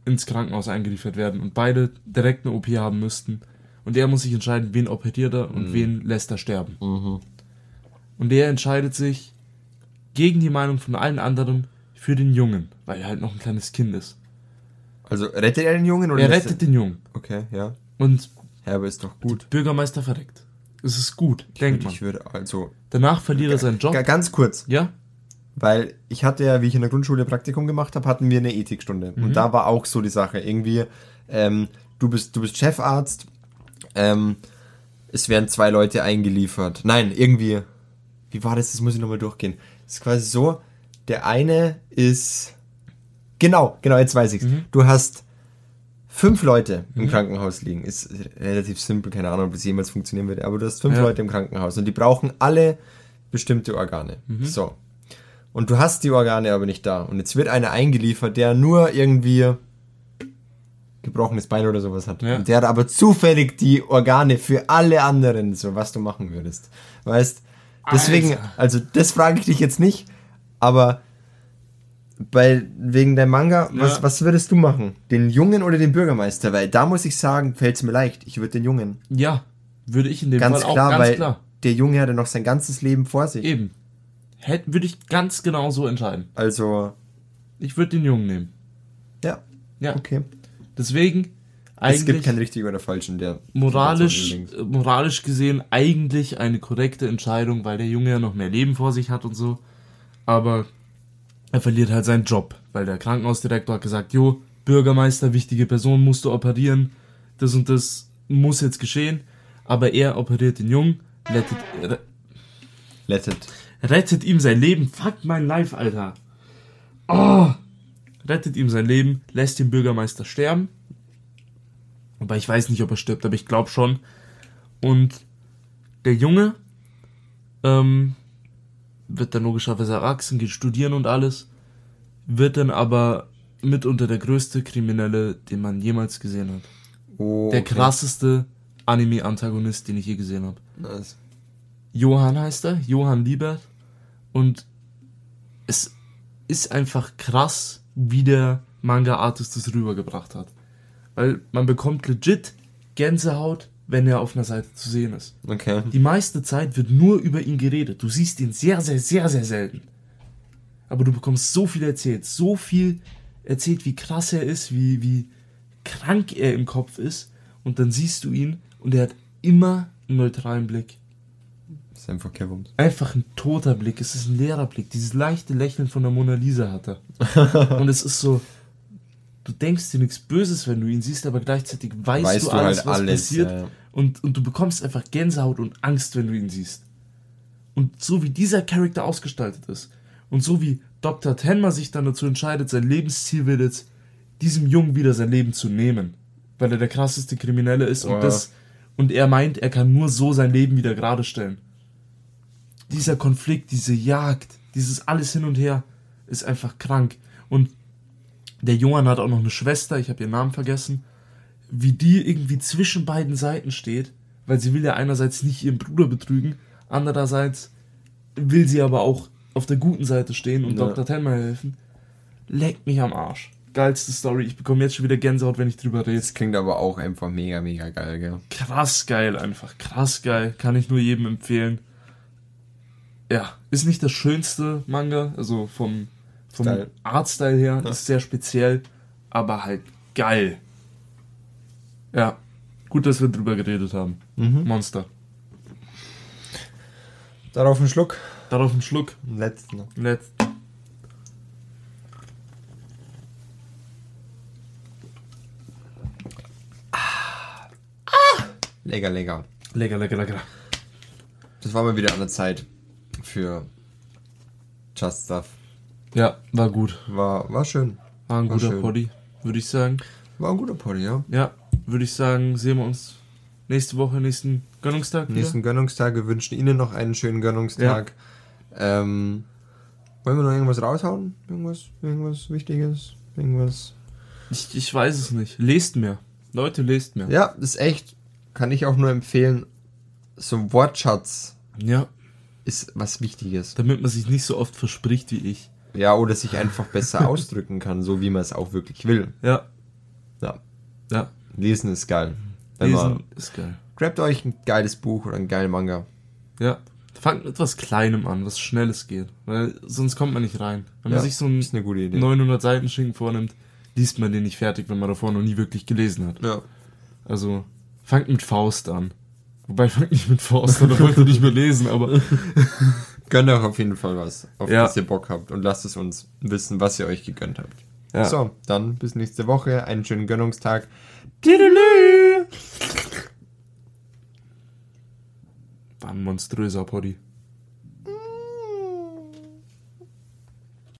ins Krankenhaus eingeliefert werden und beide direkt eine OP haben müssten. Und er muss sich entscheiden, wen operiert er und wen lässt er sterben. Mhm. Und er entscheidet sich gegen die Meinung von allen anderen für den Jungen, weil er halt noch ein kleines Kind ist. Also rettet er den Jungen oder Er rettet den Jungen. Okay, ja. Und aber ist doch gut. Bürgermeister verreckt. Es ist gut, denkt man. Ich würde also. Danach verliert er seinen Job. Ga- Ganz kurz, Ja? weil ich hatte ja, wie ich in der Grundschule Praktikum gemacht habe, hatten wir eine Ethikstunde. Mhm. Und da war auch so die Sache. Irgendwie, ähm, du bist, du bist Chefarzt, ähm, es werden zwei Leute eingeliefert. Nein, irgendwie. Wie war das? Das muss ich nochmal durchgehen. Ist quasi so, der eine ist. Genau, genau, jetzt weiß ich's. Mhm. Du hast fünf Leute im Krankenhaus liegen. Ist relativ simpel, keine Ahnung, ob das jemals funktionieren würde, aber du hast fünf Ja. Leute im Krankenhaus und die brauchen alle bestimmte Organe. Mhm. So. Und du hast die Organe aber nicht da. Und jetzt wird einer eingeliefert, der nur irgendwie gebrochenes Bein oder sowas hat. Ja. Und der hat aber zufällig die Organe für alle anderen, so was du machen würdest. Weißt? Deswegen, Alter. also das frage ich dich jetzt nicht, aber bei, wegen der Manga, was, Ja. was würdest du machen? Den Jungen oder den Bürgermeister? Weil da muss ich sagen, fällt es mir leicht. Ich würde den Jungen. Ja. Würde ich in dem Ganz Fall klar, auch ganz weil klar. der Junge hatte noch sein ganzes Leben vor sich. Eben. Hätte, würde ich ganz genau so entscheiden. Also, Ich würde den Jungen nehmen. ja, Ja. okay. Deswegen Es gibt eigentlich kein richtig oder falsch in der moralisch, Situation moralisch gesehen eigentlich eine korrekte Entscheidung, weil der Junge ja noch mehr Leben vor sich hat und so. Aber er verliert halt seinen Job, weil der Krankenhausdirektor hat gesagt, jo, Bürgermeister, wichtige Person, musst du operieren, das und das muss jetzt geschehen. Aber er operiert den Jungen, rettet, re- Let it. rettet ihm sein Leben. Fuck mein Life, Alter. Oh! Rettet ihm sein Leben, lässt den Bürgermeister sterben. Aber ich weiß nicht, ob er stirbt, aber ich glaube schon. Und der Junge ähm, wird dann logischerweise erwachsen, geht studieren und alles, wird dann aber mitunter der größte Kriminelle, den man jemals gesehen hat. Oh, Der okay. krasseste Anime-Antagonist, den ich je gesehen habe. Nice. Johann heißt er, Johann Liebert. Und es ist einfach krass, wie der Manga-Artist das rübergebracht hat. Weil man bekommt legit Gänsehaut, wenn er auf einer Seite zu sehen ist. Okay. Die meiste Zeit wird nur über ihn geredet. Du siehst ihn sehr, sehr, sehr, sehr selten. Aber du bekommst so viel erzählt, so viel erzählt, wie krass er ist, wie, wie krank er im Kopf ist. Und dann siehst du ihn und er hat immer einen neutralen Blick. ist einfach Kevums. Einfach ein toter Blick, es ist ein leerer Blick. Dieses leichte Lächeln von der Mona Lisa hat er. und es ist so, du denkst dir nichts Böses, wenn du ihn siehst, aber gleichzeitig weißt, Weißt du du alles, halt was alles, passiert. ja. Und, und du bekommst einfach Gänsehaut und Angst, wenn du ihn siehst. Und so wie dieser Charakter ausgestaltet ist und so wie Dr. Tenma sich dann dazu entscheidet, sein Lebensziel wird jetzt, diesem Jungen wieder sein Leben zu nehmen, weil er der krasseste Kriminelle ist Ja. und das und er meint, er kann nur so sein Leben wieder gerade stellen. Dieser Konflikt, diese Jagd, dieses alles hin und her ist einfach krank und der Johann hat auch noch eine Schwester, ich habe ihren Namen vergessen, wie die irgendwie zwischen beiden Seiten steht, weil sie will ja einerseits nicht ihren Bruder betrügen, andererseits will sie aber auch auf der guten Seite stehen und Ja. Dr. Tenma helfen. Leckt mich am Arsch. Geilste Story. Ich bekomme jetzt schon wieder Gänsehaut, wenn ich drüber rede. Das klingt aber auch einfach mega, mega geil, gell? Krass geil einfach. Krass geil. Kann ich nur jedem empfehlen. Ja, ist nicht das schönste Manga, also vom, vom Style. Artstyle her, ist sehr speziell, aber halt geil. Ja, gut, dass wir drüber geredet haben. Monster. Darauf einen Schluck. Darauf einen Schluck. Letzten. Letzt. Lecker, lecker. Lecker, lecker, lecker. Das war mal wieder an der Zeit für Just Stuff. Ja, war gut. War, war schön. War ein War guter schön. Poddy, würde ich sagen. War ein guter Poddy, ja. Ja, würde ich sagen, sehen wir uns nächste Woche, nächsten Gönnungstag wieder. Nächsten Gönnungstag. Wir wünschen Ihnen noch einen schönen Gönnungstag. Ähm, wollen wir noch irgendwas raushauen? Irgendwas, irgendwas Wichtiges? Irgendwas? Ich, ich weiß es nicht. Lest mir. Leute, lest mir. Ja, das ist echt. Kann ich auch nur empfehlen. So ein Wortschatz Ja, ist was Wichtiges. damit man sich nicht so oft verspricht wie ich. Ja, oder sich einfach besser ausdrücken kann, so wie man es auch wirklich will. Ja, Ja, ja. lesen ist geil. Wenn Lesen man, ist geil. grabt euch ein geiles Buch oder einen geilen Manga. Ja. Fangt mit was Kleinem an, was Schnelles geht. Weil sonst kommt man nicht rein. Wenn man Ja, sich so Idee. 900 Seiten Schinken vornimmt, liest man den nicht fertig, wenn man davor noch nie wirklich gelesen hat. Ja. Also, fangt mit Faust an. Wobei, fangt nicht mit Faust an, da wollt ihr nicht mehr lesen, aber Gönnt euch auf jeden Fall was, auf Ja. das ihr Bock habt und lasst es uns wissen, was ihr euch gegönnt habt. ja. So, dann bis nächste Woche, einen schönen Gönnungstag. War ein monströser Poddy.